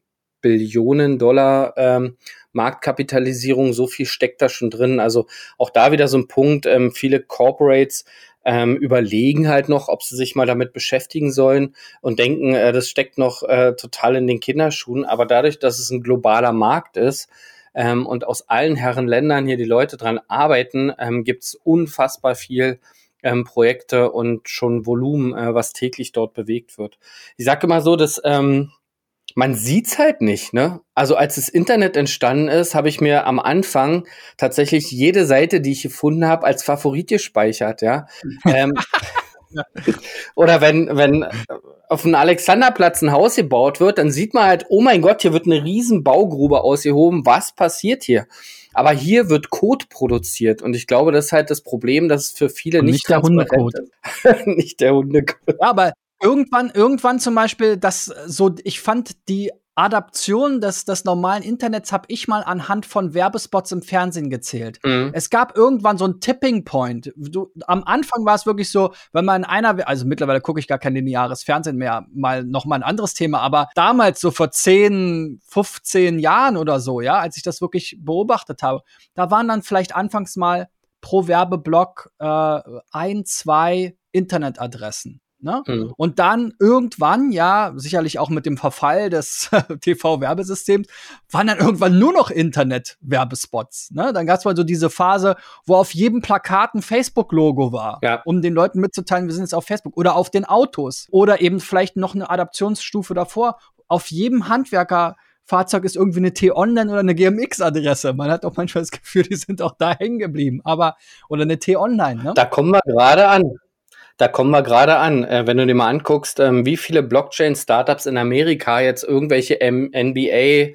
B: Billionen Dollar ähm, Marktkapitalisierung, so viel steckt da schon drin. Also auch da wieder so ein Punkt, ähm, viele Corporates ähm, überlegen halt noch, ob sie sich mal damit beschäftigen sollen und denken, äh, das steckt noch äh, total in den Kinderschuhen. Aber dadurch, dass es ein globaler Markt ist, ähm, und aus allen Herren Ländern hier die Leute dran arbeiten, ähm, gibt es unfassbar viel ähm, Projekte und schon Volumen, äh, was täglich dort bewegt wird. Ich sage immer so, dass ähm, man sieht's halt nicht, ne? Also als das Internet entstanden ist, habe ich mir am Anfang tatsächlich jede Seite, die ich gefunden habe, als Favorit gespeichert, ja. ähm, oder wenn, wenn auf dem Alexanderplatz ein Haus gebaut wird, dann sieht man halt, oh mein Gott, hier wird eine riesen Baugrube ausgehoben. Was passiert hier? Aber hier wird Code produziert und ich glaube, das ist halt das Problem, dass es für viele nicht,
A: nicht der Hundecode.
B: nicht der Hundecode.
A: Ja, aber irgendwann, irgendwann zum Beispiel, das so, ich fand die Adaption des, des normalen Internets habe ich mal anhand von Werbespots im Fernsehen gezählt. Mhm. Es gab irgendwann so ein Tipping Point. Du, am Anfang war es wirklich so, wenn man in einer, also mittlerweile gucke ich gar kein lineares Fernsehen mehr, mal noch mal ein anderes Thema, aber damals so vor 10, 15 Jahren oder so, ja, als ich das wirklich beobachtet habe, da waren dann vielleicht anfangs mal pro Werbeblock äh, ein, zwei Internetadressen. Ne? Mhm. Und dann irgendwann, ja, sicherlich auch mit dem Verfall des TV-Werbesystems, waren dann irgendwann nur noch Internet-Werbespots. Ne? Dann gab es mal so diese Phase, wo auf jedem Plakat ein Facebook-Logo war, ja. um den Leuten mitzuteilen, wir sind jetzt auf Facebook. Oder auf den Autos. Oder eben vielleicht noch eine Adaptionsstufe davor. Auf jedem Handwerker Fahrzeug ist irgendwie eine T-Online oder eine GMX-Adresse. Man hat auch manchmal das Gefühl, die sind auch da hängen geblieben. Aber, oder eine T-Online, ne?
B: Da kommen wir gerade an. Da kommen wir gerade an. Äh, wenn du dir mal anguckst, ähm, wie viele Blockchain-Startups in Amerika jetzt irgendwelche M NBA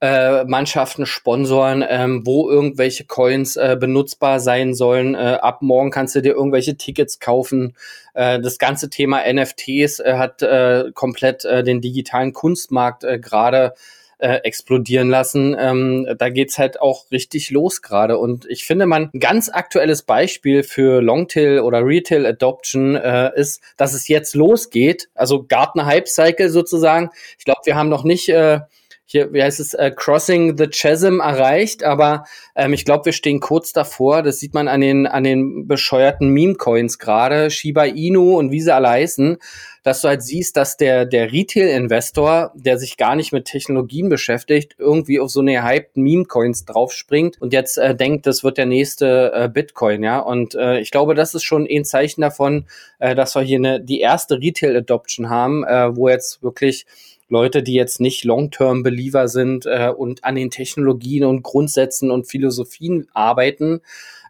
B: äh, Mannschaften sponsoren, ähm, wo irgendwelche Coins äh, benutzbar sein sollen. Äh, ab morgen kannst du dir irgendwelche Tickets kaufen. Äh, das ganze Thema NFTs äh, hat äh, komplett äh, den digitalen Kunstmarkt äh, gerade äh, explodieren lassen. Ähm, da geht's halt auch richtig los gerade. Und ich finde, man ein ganz aktuelles Beispiel für Longtail oder Retail Adoption äh, ist, dass es jetzt losgeht. Also Gartner Hype Cycle sozusagen. Ich glaube, wir haben noch nicht äh, hier, wie heißt es, äh, Crossing the Chasm erreicht, aber ähm, ich glaube, wir stehen kurz davor. Das sieht man an den, an den bescheuerten Meme-Coins gerade, Shiba Inu und wie sie alle heißen, dass du halt siehst, dass der, der Retail-Investor, der sich gar nicht mit Technologien beschäftigt, irgendwie auf so eine hyped Meme-Coins draufspringt und jetzt äh, denkt, das wird der nächste äh, Bitcoin, ja. Und äh, ich glaube, das ist schon ein Zeichen davon, äh, dass wir hier eine, die erste Retail-Adoption haben, äh, wo jetzt wirklich Leute, die jetzt nicht Long-Term-Believer sind äh, und an den Technologien und Grundsätzen und Philosophien arbeiten,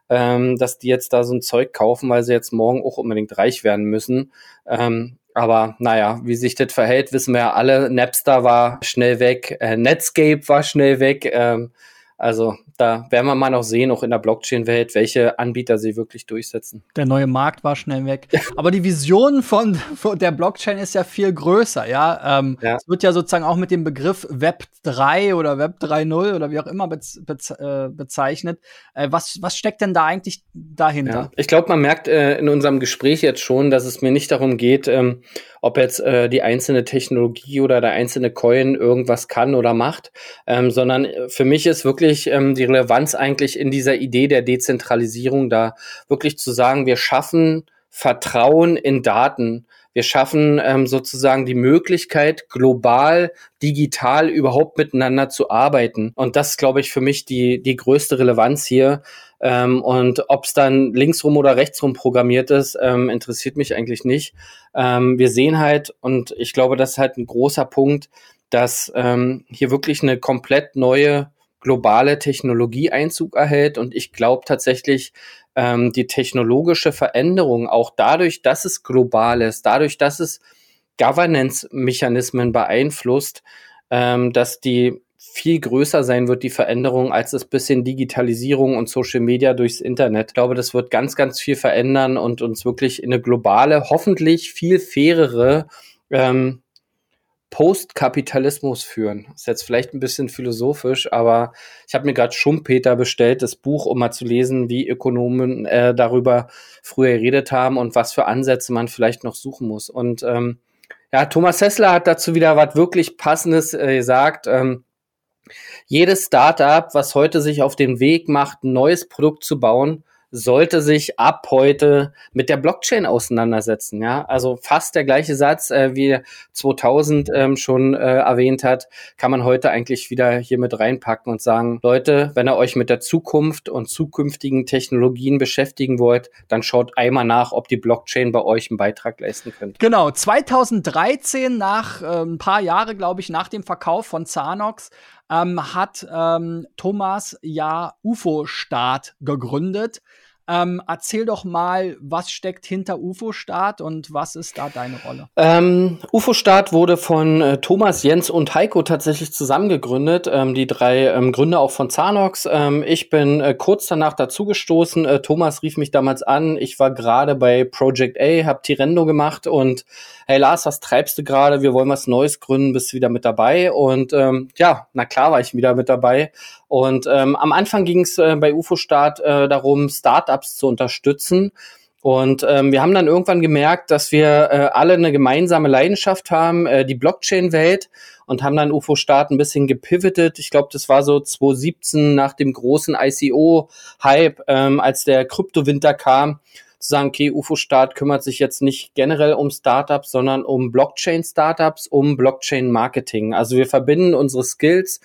B: ähm, dass die jetzt da so ein Zeug kaufen, weil sie jetzt morgen auch unbedingt reich werden müssen. Ähm, aber naja, wie sich das verhält, wissen wir ja alle. Napster war schnell weg, äh, Netscape war schnell weg. Ähm, also da werden wir mal noch sehen, auch in der Blockchain-Welt, welche Anbieter sie wirklich durchsetzen.
A: Der neue Markt war schnell weg. Aber die Vision von, von, der Blockchain ist ja viel größer, ja. Ähm, ja. Es wird ja sozusagen auch mit dem Begriff Web 3 oder Web 3.0 oder wie auch immer bez, bez, äh, bezeichnet. Äh, was, was steckt denn da eigentlich dahinter? Ja.
B: Ich glaube, man merkt äh, in unserem Gespräch jetzt schon, dass es mir nicht darum geht, ähm, ob jetzt äh, die einzelne Technologie oder der einzelne Coin irgendwas kann oder macht, ähm, sondern für mich ist wirklich ähm, die Relevanz eigentlich in dieser Idee der Dezentralisierung da, wirklich zu sagen, wir schaffen Vertrauen in Daten. Wir schaffen ähm, sozusagen die Möglichkeit, global, digital überhaupt miteinander zu arbeiten. Und das ist, glaube ich, für mich die, die größte Relevanz hier. Ähm, und ob es dann linksrum oder rechtsrum programmiert ist, ähm, interessiert mich eigentlich nicht. Ähm, wir sehen halt, und ich glaube, das ist halt ein großer Punkt, dass ähm, hier wirklich eine komplett neue globale Technologie Einzug erhält. Und ich glaube tatsächlich, ähm, die technologische Veränderung, auch dadurch, dass es global ist, dadurch, dass es Governance-Mechanismen beeinflusst, ähm, dass die viel größer sein wird, die Veränderung, als das bisschen Digitalisierung und Social Media durchs Internet. Ich glaube, das wird ganz, ganz viel verändern und uns wirklich in eine globale, hoffentlich viel fairere ähm, Postkapitalismus führen. Ist jetzt vielleicht ein bisschen philosophisch, aber ich habe mir gerade Schumpeter bestellt, das Buch, um mal zu lesen, wie Ökonomen äh, darüber früher geredet haben und was für Ansätze man vielleicht noch suchen muss. Und ähm, ja, Thomas Hessler hat dazu wieder was wirklich Passendes äh, gesagt. Ähm, jedes Startup, was heute sich auf den Weg macht, ein neues Produkt zu bauen, sollte sich ab heute mit der Blockchain auseinandersetzen. Ja, also fast der gleiche Satz, äh, wie 2000 ähm, schon äh, erwähnt hat, kann man heute eigentlich wieder hier mit reinpacken und sagen, Leute, wenn ihr euch mit der Zukunft und zukünftigen Technologien beschäftigen wollt, dann schaut einmal nach, ob die Blockchain bei euch einen Beitrag leisten könnte.
A: Genau, 2013 nach äh, ein paar Jahre, glaube ich, nach dem Verkauf von Zanox ähm, hat ähm, Thomas ja UFO-Staat gegründet. Ähm, erzähl doch mal, was steckt hinter UFO-Staat und was ist da deine Rolle?
B: Ähm, UFO-Staat wurde von äh, Thomas, Jens und Heiko tatsächlich zusammengegründet. Ähm, die drei ähm, Gründer auch von Zanox. Ähm, ich bin äh, kurz danach dazugestoßen. Äh, Thomas rief mich damals an. Ich war gerade bei Project A, hab Tirendo gemacht und hey Lars, was treibst du gerade? Wir wollen was Neues gründen, bist du wieder mit dabei? Und ähm, ja, na klar war ich wieder mit dabei. Und ähm, am Anfang ging es äh, bei UFO-Start äh, darum, Startups zu unterstützen. Und ähm, wir haben dann irgendwann gemerkt, dass wir äh, alle eine gemeinsame Leidenschaft haben, äh, die Blockchain-Welt, und haben dann UFO-Start ein bisschen gepivotet. Ich glaube, das war so 2017 nach dem großen ICO-Hype, ähm, als der Kryptowinter kam zu sagen, okay, UFO-Start kümmert sich jetzt nicht generell um Startups, sondern um Blockchain-Startups, um Blockchain-Marketing. Also wir verbinden unsere Skills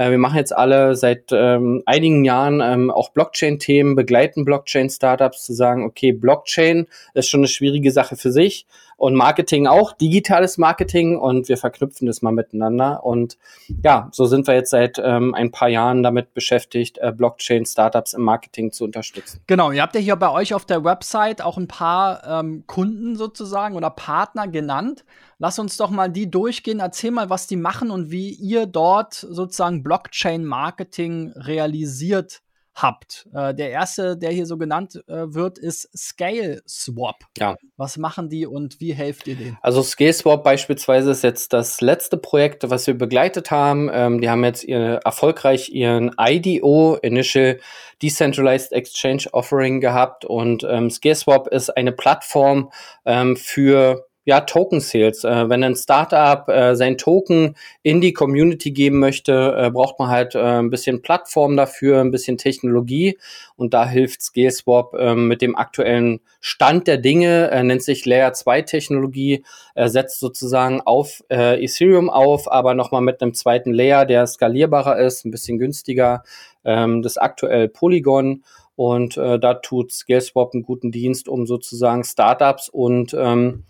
B: äh, wir machen jetzt alle seit ähm, einigen Jahren ähm, auch Blockchain-Themen, begleiten Blockchain-Startups zu sagen, okay, Blockchain ist schon eine schwierige Sache für sich und Marketing auch, digitales Marketing und wir verknüpfen das mal miteinander. Und ja, so sind wir jetzt seit ähm, ein paar Jahren damit beschäftigt, äh, Blockchain-Startups im Marketing zu unterstützen.
A: Genau, ihr habt ja hier bei euch auf der Website auch ein paar ähm, Kunden sozusagen oder Partner genannt. Lass uns doch mal die durchgehen. Erzähl mal, was die machen und wie ihr dort sozusagen Blockchain-Marketing realisiert habt. Äh, der erste, der hier so genannt äh, wird, ist Scale Swap.
B: Ja.
A: Was machen die und wie helft ihr denen?
B: Also Scale Swap beispielsweise ist jetzt das letzte Projekt, was wir begleitet haben. Ähm, die haben jetzt ihr, erfolgreich ihren IDO, Initial Decentralized Exchange Offering gehabt und ähm, Scale Swap ist eine Plattform ähm, für ja, Token Sales. Äh, wenn ein Startup äh, sein Token in die Community geben möchte, äh, braucht man halt äh, ein bisschen Plattform dafür, ein bisschen Technologie. Und da hilft ScaleSwap äh, mit dem aktuellen Stand der Dinge, äh, nennt sich Layer 2 Technologie, setzt sozusagen auf äh, Ethereum auf, aber nochmal mit einem zweiten Layer, der skalierbarer ist, ein bisschen günstiger, ähm, das aktuell Polygon. Und äh, da tut ScaleSwap einen guten Dienst, um sozusagen Startups und ähm,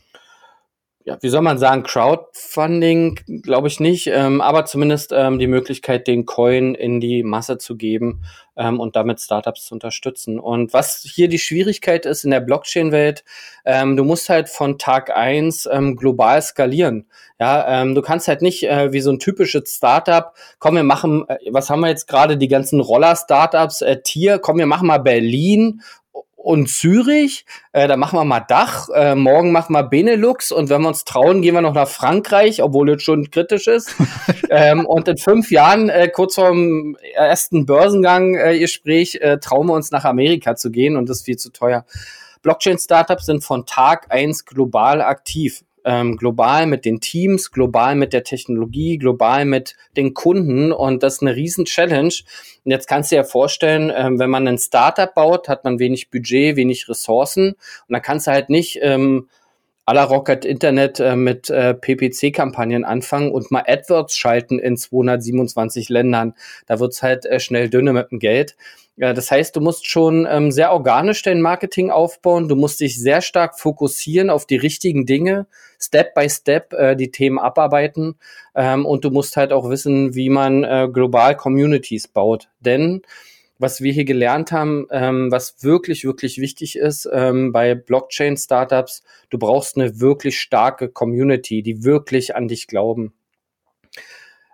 B: ja, wie soll man sagen, Crowdfunding, glaube ich nicht, ähm, aber zumindest ähm, die Möglichkeit, den Coin in die Masse zu geben ähm, und damit Startups zu unterstützen. Und was hier die Schwierigkeit ist in der Blockchain-Welt, ähm, du musst halt von Tag eins ähm, global skalieren. Ja, ähm, du kannst halt nicht äh, wie so ein typisches Startup, komm, wir machen, äh, was haben wir jetzt gerade, die ganzen Roller-Startups, äh, Tier, komm, wir machen mal Berlin und Zürich. Äh, da machen wir mal Dach. Äh, morgen machen wir Benelux und wenn wir uns trauen, gehen wir noch nach Frankreich, obwohl es schon kritisch ist. ähm, und in fünf Jahren, äh, kurz vorm ersten Börsengang, äh, Gespräch, äh, trauen wir uns nach Amerika zu gehen und das ist viel zu teuer. Blockchain-Startups sind von Tag eins global aktiv ähm, global mit den Teams, global mit der Technologie, global mit den Kunden und das ist eine riesen Challenge. Und jetzt kannst du dir vorstellen, ähm, wenn man ein Startup baut, hat man wenig Budget, wenig Ressourcen und dann kannst du halt nicht ähm, à la Rocket Internet äh, mit äh, PPC-Kampagnen anfangen und mal AdWords schalten in 227 Ländern. Da wird's halt äh, schnell dünne mit dem Geld. Ja, das heißt, du musst schon ähm, sehr organisch dein Marketing aufbauen. Du musst dich sehr stark fokussieren auf die richtigen Dinge, Step by Step äh, die Themen abarbeiten. Ähm, und du musst halt auch wissen, wie man äh, global Communities baut. Denn was wir hier gelernt haben, ähm, was wirklich, wirklich wichtig ist ähm, bei Blockchain-Startups, du brauchst eine wirklich starke Community, die wirklich an dich glauben.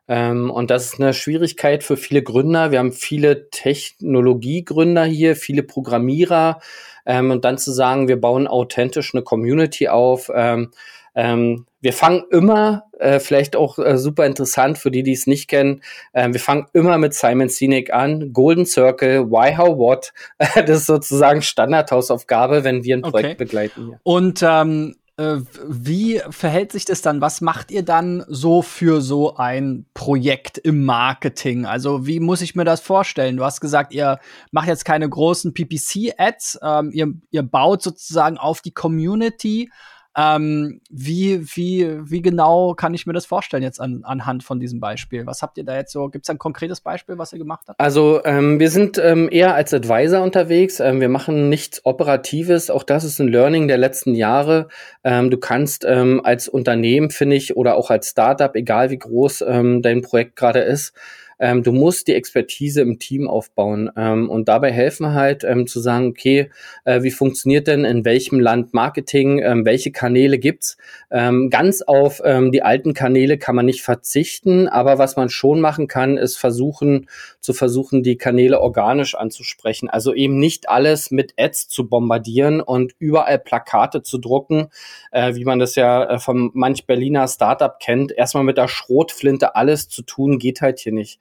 B: Ähm, und das ist eine Schwierigkeit für viele Gründer. Wir haben viele Technologiegründer hier, viele Programmierer. Ähm, und dann zu sagen, wir bauen authentisch eine Community auf. Ähm, ähm wir fangen immer, äh, vielleicht auch äh, super interessant für die, die es nicht kennen, äh, wir fangen immer mit Simon Sinek an. Golden Circle, Why, How, What. das ist sozusagen Standardhausaufgabe, wenn wir ein Projekt okay. begleiten.
A: Hier. Und ähm äh, wie verhält sich das dann? Was macht ihr dann so für so ein Projekt im Marketing? Also wie muss ich mir das vorstellen? Du hast gesagt, ihr macht jetzt keine großen PPC-Ads, ähm, ihr, ihr baut sozusagen auf die Community ähm, wie, wie, wie genau kann ich mir das vorstellen jetzt an, anhand von diesem Beispiel? Was habt ihr da jetzt so? Gibt es ein konkretes Beispiel, was ihr gemacht habt?
B: Also ähm, wir sind ähm, eher als Advisor unterwegs. Ähm, wir machen nichts Operatives. Auch das ist ein Learning der letzten Jahre. Ähm, du kannst ähm, als Unternehmen, finde ich, oder auch als Startup, egal wie groß dein Projekt gerade ist, ähm, du musst die Expertise im Team aufbauen ähm, und dabei helfen halt ähm, zu sagen, okay, äh, wie funktioniert denn in welchem Land Marketing, ähm, welche Kanäle gibt's? Ähm, ganz auf ähm, die alten Kanäle kann man nicht verzichten, aber was man schon machen kann, ist versuchen zu versuchen, die Kanäle organisch anzusprechen. Also eben nicht alles mit Ads zu bombardieren und überall Plakate zu drucken, äh, wie man das ja äh, von manch Berliner Startup kennt. Erstmal mit der Schrotflinte alles zu tun, geht halt hier nicht.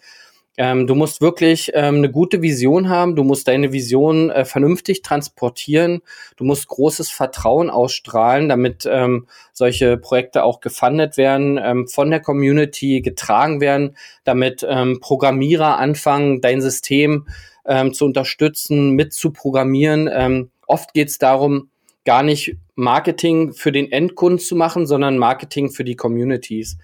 B: Ähm, du musst wirklich ähm, eine gute Vision haben, du musst deine Vision äh, vernünftig transportieren, du musst großes Vertrauen ausstrahlen, damit ähm, solche Projekte auch gefundet werden, ähm, von der Community getragen werden, damit ähm, Programmierer anfangen, dein System ähm, zu unterstützen, mit zu programmieren. Ähm, oft geht es darum, gar nicht Marketing für den Endkunden zu machen, sondern Marketing für die Communities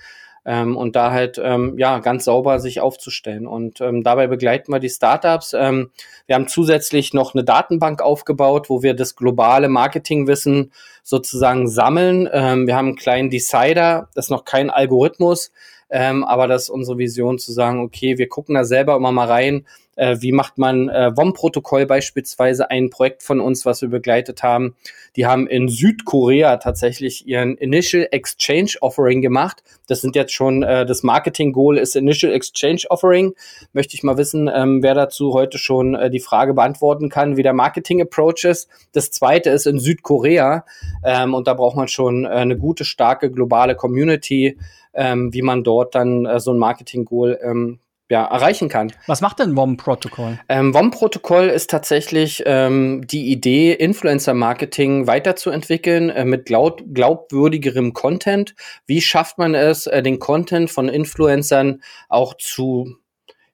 B: ähm, und da halt ähm, ja ganz sauber sich aufzustellen. Und ähm, dabei begleiten wir die Startups. Ähm, wir haben zusätzlich noch eine Datenbank aufgebaut, wo wir das globale Marketingwissen sozusagen sammeln. Ähm, wir haben einen kleinen Decider, das ist noch kein Algorithmus, ähm, aber das ist unsere Vision zu sagen, okay, wir gucken da selber immer mal rein, Äh, wie macht man äh, WOM-Protokoll beispielsweise, ein Projekt von uns, was wir begleitet haben. Die haben in Südkorea tatsächlich ihren Initial Exchange Offering gemacht. Das sind jetzt schon, äh, das Marketing-Goal ist Initial Exchange Offering. Möchte ich mal wissen, ähm, wer dazu heute schon äh, die Frage beantworten kann, wie der Marketing-Approach ist. Das zweite ist in Südkorea ähm, und da braucht man schon äh, eine gute, starke globale Community, ähm, wie man dort dann äh, so ein Marketing-Goal ähm, ja, erreichen kann.
A: Was macht denn WOM-Protokoll?
B: Ähm, WOM-Protokoll ist tatsächlich ähm, die Idee, Influencer-Marketing weiterzuentwickeln äh, mit glaub glaubwürdigerem Content. Wie schafft man es, äh, den Content von Influencern auch zu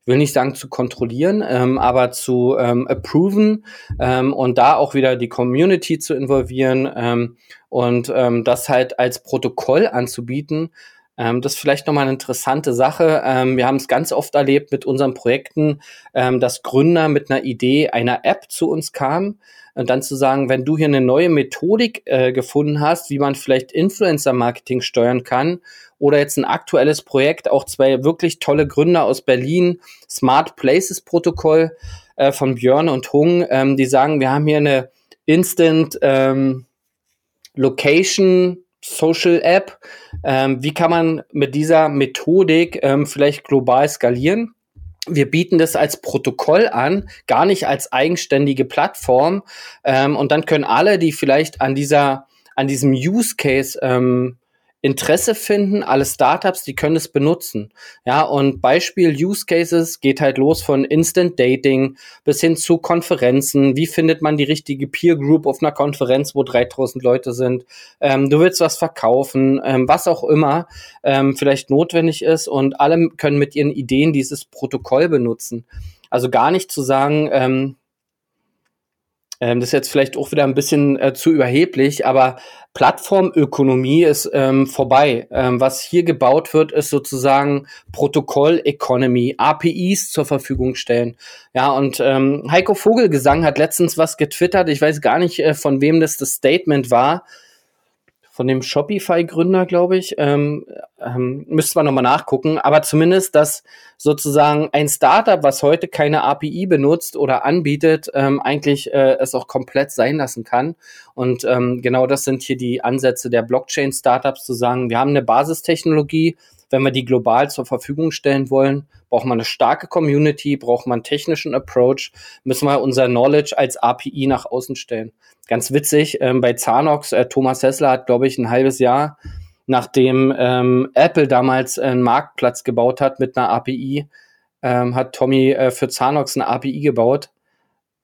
B: ich will nicht sagen zu kontrollieren, ähm, aber zu ähm, approven ähm, und da auch wieder die Community zu involvieren ähm, und ähm, das halt als Protokoll anzubieten, ähm, das ist vielleicht nochmal eine interessante Sache. Ähm, wir haben es ganz oft erlebt mit unseren Projekten, ähm, dass Gründer mit einer Idee einer App zu uns kamen und dann zu sagen, wenn du hier eine neue Methodik äh, gefunden hast, wie man vielleicht Influencer-Marketing steuern kann oder jetzt ein aktuelles Projekt, auch zwei wirklich tolle Gründer aus Berlin, Smart Places Protokoll äh, von Björn und Hung, ähm, die sagen, wir haben hier eine Instant ähm, Location Social App. Ähm, wie kann man mit dieser Methodik ähm, vielleicht global skalieren? Wir bieten das als Protokoll an, gar nicht als eigenständige Plattform. Ähm, und dann können alle, die vielleicht an dieser, an diesem Use Case ähm, Interesse finden, alle Startups, die können es benutzen. Ja, und Beispiel Use Cases geht halt los von Instant Dating bis hin zu Konferenzen. Wie findet man die richtige Peer Group auf einer Konferenz, wo 3000 Leute sind? Ähm, du willst was verkaufen, ähm, was auch immer ähm, vielleicht notwendig ist und alle können mit ihren Ideen dieses Protokoll benutzen. Also gar nicht zu sagen, ähm, das ist jetzt vielleicht auch wieder ein bisschen äh, zu überheblich, aber Plattformökonomie ist ähm, vorbei. Ähm, was hier gebaut wird, ist sozusagen Protokoll-Economy, APIs zur Verfügung stellen. Ja, und ähm, Heiko Vogelgesang hat letztens was getwittert. Ich weiß gar nicht, äh, von wem das das Statement war von dem Shopify-Gründer, glaube ich. Ähm, ähm, müsste man nochmal nachgucken. Aber zumindest, dass sozusagen ein Startup, was heute keine API benutzt oder anbietet, ähm, eigentlich äh, es auch komplett sein lassen kann. Und ähm, genau das sind hier die Ansätze der Blockchain-Startups zu sagen, wir haben eine Basistechnologie, wenn wir die global zur Verfügung stellen wollen, braucht man eine starke Community, braucht man einen technischen Approach, müssen wir unser Knowledge als API nach außen stellen. Ganz witzig, ähm, bei Zanox, äh, Thomas Hessler hat, glaube ich, ein halbes Jahr, nachdem ähm, Apple damals einen Marktplatz gebaut hat mit einer API, ähm, hat Tommy äh, für Zanox eine API gebaut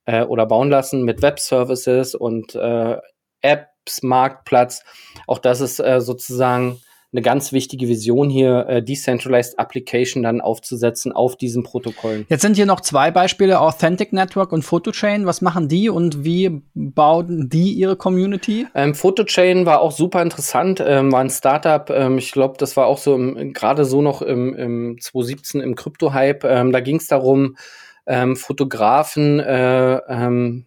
B: äh, oder bauen lassen mit Web Services und äh, Apps Marktplatz. Auch das ist äh, sozusagen eine ganz wichtige Vision hier, äh, Decentralized Application dann aufzusetzen auf diesen Protokollen.
A: Jetzt sind hier noch zwei Beispiele, Authentic Network und Photochain. Was machen die und wie bauen die ihre Community?
B: Ähm, Photochain war auch super interessant, ähm, war ein Startup. Ähm, ich glaube, das war auch so gerade so noch im, im 2017 im Krypto-Hype. Ähm, da ging es darum, ähm, Fotografen äh, ähm,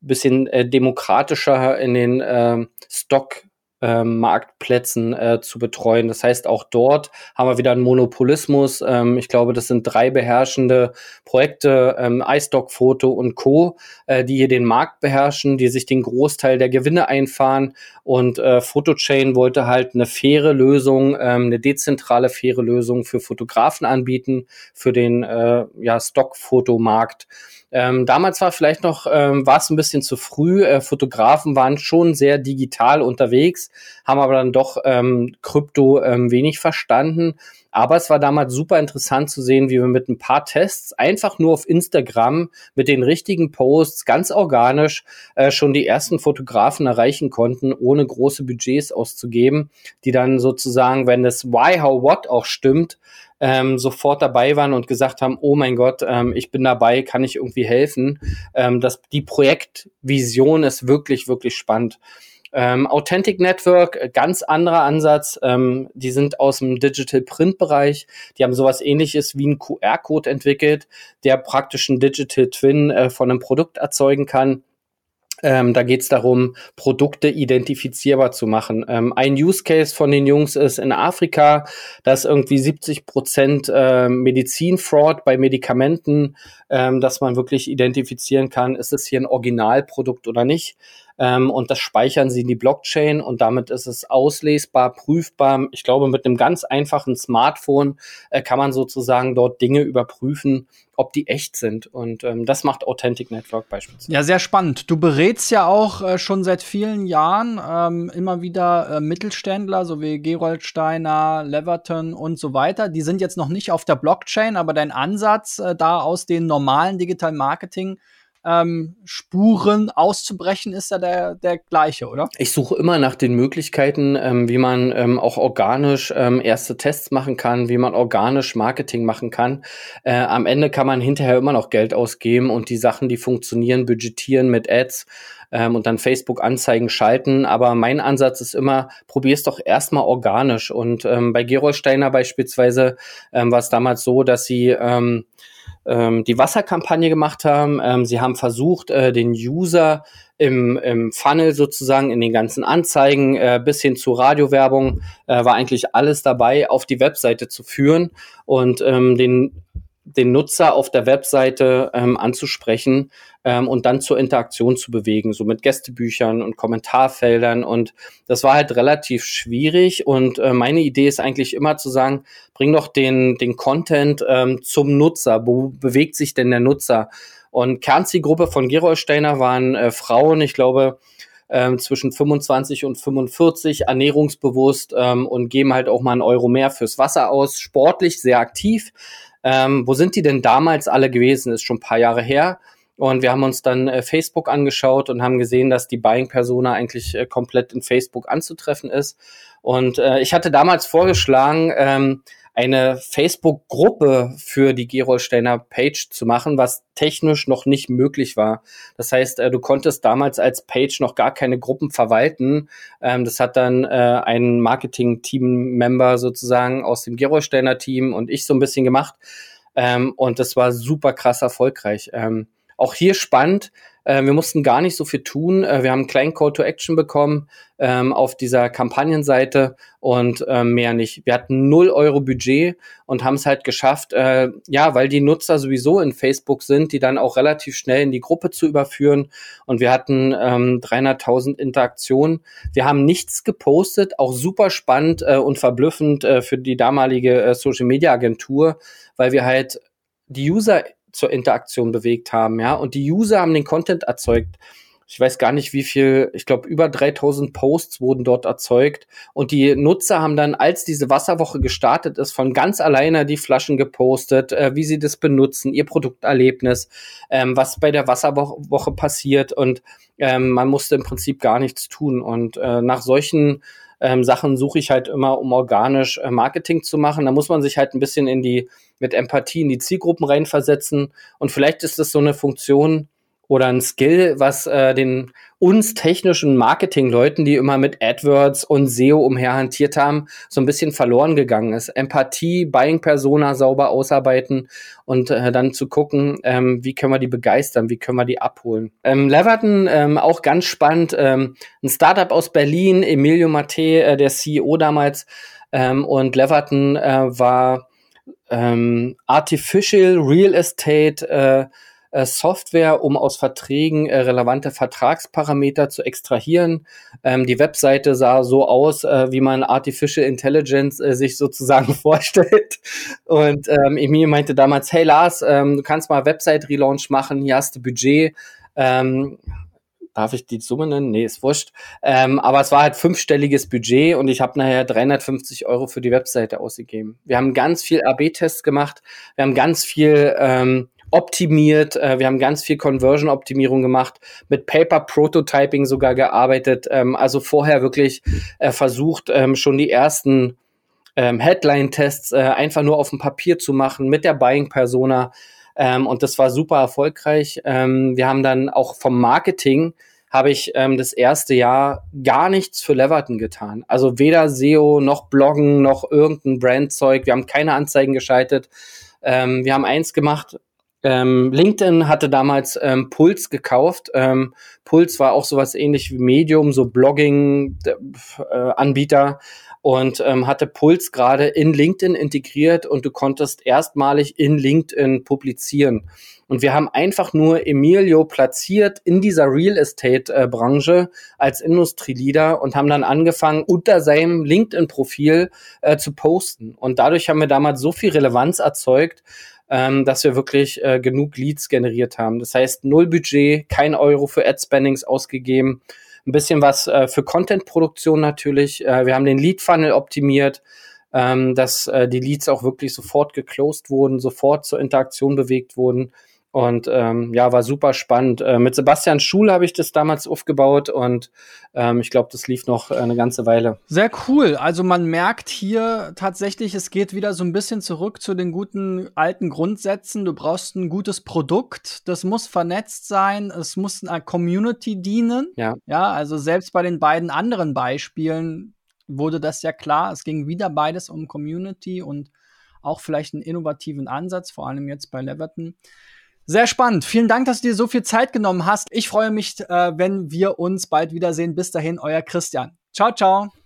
B: bisschen äh, demokratischer in den äh, Stock ähm, Marktplätzen äh, zu betreuen. Das heißt, auch dort haben wir wieder einen Monopolismus. Ähm, ich glaube, das sind drei beherrschende Projekte, ähm, iStock, Foto und Co., äh, die hier den Markt beherrschen, die sich den Großteil der Gewinne einfahren. Und äh, Photochain wollte halt eine faire Lösung, ähm, eine dezentrale faire Lösung für Fotografen anbieten, für den äh, ja, Stockfotomarkt. Ähm, damals war vielleicht noch, ähm, war es ein bisschen zu früh. Äh, Fotografen waren schon sehr digital unterwegs, haben aber dann doch ähm, Krypto ähm, wenig verstanden. Aber es war damals super interessant zu sehen, wie wir mit ein paar Tests einfach nur auf Instagram mit den richtigen Posts ganz organisch äh, schon die ersten Fotografen erreichen konnten, ohne große Budgets auszugeben, die dann sozusagen, wenn das Why, How, What auch stimmt, ähm, sofort dabei waren und gesagt haben, oh mein Gott, ähm, ich bin dabei, kann ich irgendwie helfen. Ähm, das, die Projektvision ist wirklich, wirklich spannend. Ähm, Authentic Network, ganz anderer Ansatz. Ähm, die sind aus dem Digital Print Bereich. Die haben sowas ähnliches wie einen QR-Code entwickelt, der praktisch einen Digital Twin äh, von einem Produkt erzeugen kann. Ähm, da geht es darum, Produkte identifizierbar zu machen. Ähm, ein Use Case von den Jungs ist in Afrika, dass irgendwie 70 Prozent äh, Medizinfraud bei Medikamenten, ähm, dass man wirklich identifizieren kann, ist es hier ein Originalprodukt oder nicht ähm, und das speichern sie in die Blockchain und damit ist es auslesbar, prüfbar. Ich glaube, mit einem ganz einfachen Smartphone äh, kann man sozusagen dort Dinge überprüfen, ob die echt sind. Und ähm, das macht Authentic Network beispielsweise.
A: Ja, sehr spannend. Du berätst ja auch äh, schon seit vielen Jahren ähm, immer wieder äh, Mittelständler, so wie Gerold Steiner, Leverton und so weiter. Die sind jetzt noch nicht auf der Blockchain, aber dein Ansatz, äh, da aus den normalen Digital Marketing ähm, Spuren auszubrechen, ist ja der, der gleiche, oder?
B: Ich suche immer nach den Möglichkeiten, ähm, wie man ähm, auch organisch ähm, erste Tests machen kann, wie man organisch Marketing machen kann. Äh, am Ende kann man hinterher immer noch Geld ausgeben und die Sachen, die funktionieren, budgetieren mit Ads ähm, und dann Facebook-Anzeigen schalten. Aber mein Ansatz ist immer, probier's doch erstmal organisch. Und ähm, bei Gerold Steiner beispielsweise ähm, war es damals so, dass sie ähm, ähm, die Wasserkampagne gemacht haben. Ähm, sie haben versucht, äh, den User im, im Funnel sozusagen in den ganzen Anzeigen äh, bis hin zu Radiowerbung äh, war eigentlich alles dabei, auf die Webseite zu führen und ähm, den den Nutzer auf der Webseite ähm, anzusprechen ähm, und dann zur Interaktion zu bewegen, so mit Gästebüchern und Kommentarfeldern. Und das war halt relativ schwierig. Und äh, meine Idee ist eigentlich immer zu sagen, bring doch den, den Content ähm, zum Nutzer. Wo bewegt sich denn der Nutzer? Und Kernzielgruppe von Gerold Steiner waren äh, Frauen, ich glaube, ähm, zwischen 25 und 45, ernährungsbewusst ähm, und geben halt auch mal einen Euro mehr fürs Wasser aus, sportlich, sehr aktiv. Ähm, wo sind die denn damals alle gewesen? Ist schon ein paar Jahre her. Und wir haben uns dann äh, Facebook angeschaut und haben gesehen, dass die Buying-Persona eigentlich äh, komplett in Facebook anzutreffen ist. Und äh, ich hatte damals vorgeschlagen, ähm, eine Facebook-Gruppe für die Gerolsteiner Page zu machen, was technisch noch nicht möglich war. Das heißt, äh, du konntest damals als Page noch gar keine Gruppen verwalten. Ähm, das hat dann äh, ein Marketing-Team-Member sozusagen aus dem Gerolsteiner Team und ich so ein bisschen gemacht. Ähm, und das war super krass erfolgreich. Ähm, auch hier spannend, äh, wir mussten gar nicht so viel tun. Äh, wir haben einen kleinen Call to Action bekommen ähm, auf dieser Kampagnenseite und äh, mehr nicht. Wir hatten null Euro Budget und haben es halt geschafft, äh, ja, weil die Nutzer sowieso in Facebook sind, die dann auch relativ schnell in die Gruppe zu überführen. Und wir hatten ähm, 300.000 Interaktionen. Wir haben nichts gepostet, auch super spannend äh, und verblüffend äh, für die damalige Social Media Agentur, weil wir halt die User zur Interaktion bewegt haben, ja. Und die User haben den Content erzeugt. Ich weiß gar nicht, wie viel, ich glaube, über 3000 Posts wurden dort erzeugt. Und die Nutzer haben dann, als diese Wasserwoche gestartet ist, von ganz alleine die Flaschen gepostet, äh, wie sie das benutzen, ihr Produkterlebnis, ähm, was bei der Wasserwoche passiert. Und ähm, man musste im Prinzip gar nichts tun. Und äh, nach solchen ähm, Sachen suche ich halt immer, um organisch äh, Marketing zu machen. Da muss man sich halt ein bisschen in die, mit Empathie in die Zielgruppen reinversetzen. Und vielleicht ist das so eine Funktion, oder ein Skill, was äh, den uns technischen Marketingleuten, die immer mit AdWords und SEO umherhantiert haben, so ein bisschen verloren gegangen ist. Empathie, Buying-Persona sauber ausarbeiten und äh, dann zu gucken, ähm, wie können wir die begeistern, wie können wir die abholen. Ähm, Leverton, ähm, auch ganz spannend, ähm, ein Startup aus Berlin, Emilio Mate, äh, der CEO damals, ähm, und Leverton äh, war ähm, Artificial Real Estate, äh, Software, um aus Verträgen äh, relevante Vertragsparameter zu extrahieren. Ähm, die Webseite sah so aus, äh, wie man Artificial Intelligence äh, sich sozusagen vorstellt. Und ähm, Emil meinte damals, hey Lars, ähm, du kannst mal Website-Relaunch machen, hier hast du Budget. Ähm, darf ich die Summe nennen? Nee, ist wurscht. Ähm, aber es war halt fünfstelliges Budget und ich habe nachher 350 Euro für die Webseite ausgegeben. Wir haben ganz viel AB-Tests gemacht, wir haben ganz viel ähm, optimiert. Äh, wir haben ganz viel Conversion-Optimierung gemacht, mit Paper-Prototyping sogar gearbeitet. Ähm, also vorher wirklich äh, versucht, ähm, schon die ersten ähm, Headline-Tests äh, einfach nur auf dem Papier zu machen mit der Buying-Persona. Ähm, und das war super erfolgreich. Ähm, wir haben dann auch vom Marketing habe ich ähm, das erste Jahr gar nichts für Leverton getan. Also weder SEO noch Bloggen noch irgendein Brandzeug. Wir haben keine Anzeigen geschaltet. Ähm, wir haben eins gemacht, Ähm, LinkedIn hatte damals ähm, Puls gekauft. Ähm, Puls war auch sowas ähnlich wie Medium, so Blogging-Anbieter. Äh, und ähm, hatte Puls gerade in LinkedIn integriert und du konntest erstmalig in LinkedIn publizieren. Und wir haben einfach nur Emilio platziert in dieser Real Estate äh, als Industrieleader und haben dann angefangen, unter seinem LinkedIn-Profil äh, zu posten. Und dadurch haben wir damals so viel Relevanz erzeugt, ähm, dass wir wirklich äh, genug Leads generiert haben. Das heißt, null Budget, kein Euro für Ad-Spendings ausgegeben ein bisschen was äh, für Content-Produktion natürlich. Äh, wir haben den Lead-Funnel optimiert, ähm, dass äh, die Leads auch wirklich sofort geclosed wurden, sofort zur Interaktion bewegt wurden. Und ähm, ja, war super spannend. Äh, mit Sebastian Schul habe ich das damals aufgebaut und ähm, ich glaube, das lief noch eine ganze Weile.
A: Sehr cool. Also man merkt hier tatsächlich, es geht wieder so ein bisschen zurück zu den guten alten Grundsätzen. Du brauchst ein gutes Produkt, das muss vernetzt sein, es muss einer Community dienen. Ja. Ja, also selbst bei den beiden anderen Beispielen wurde das ja klar. Es ging wieder beides um Community und auch vielleicht einen innovativen Ansatz, vor allem jetzt bei Leverton. Sehr spannend. Vielen Dank, dass du dir so viel Zeit genommen hast. Ich freue mich, äh, wenn wir uns bald wiedersehen. Bis dahin, euer Christian. Ciao, ciao.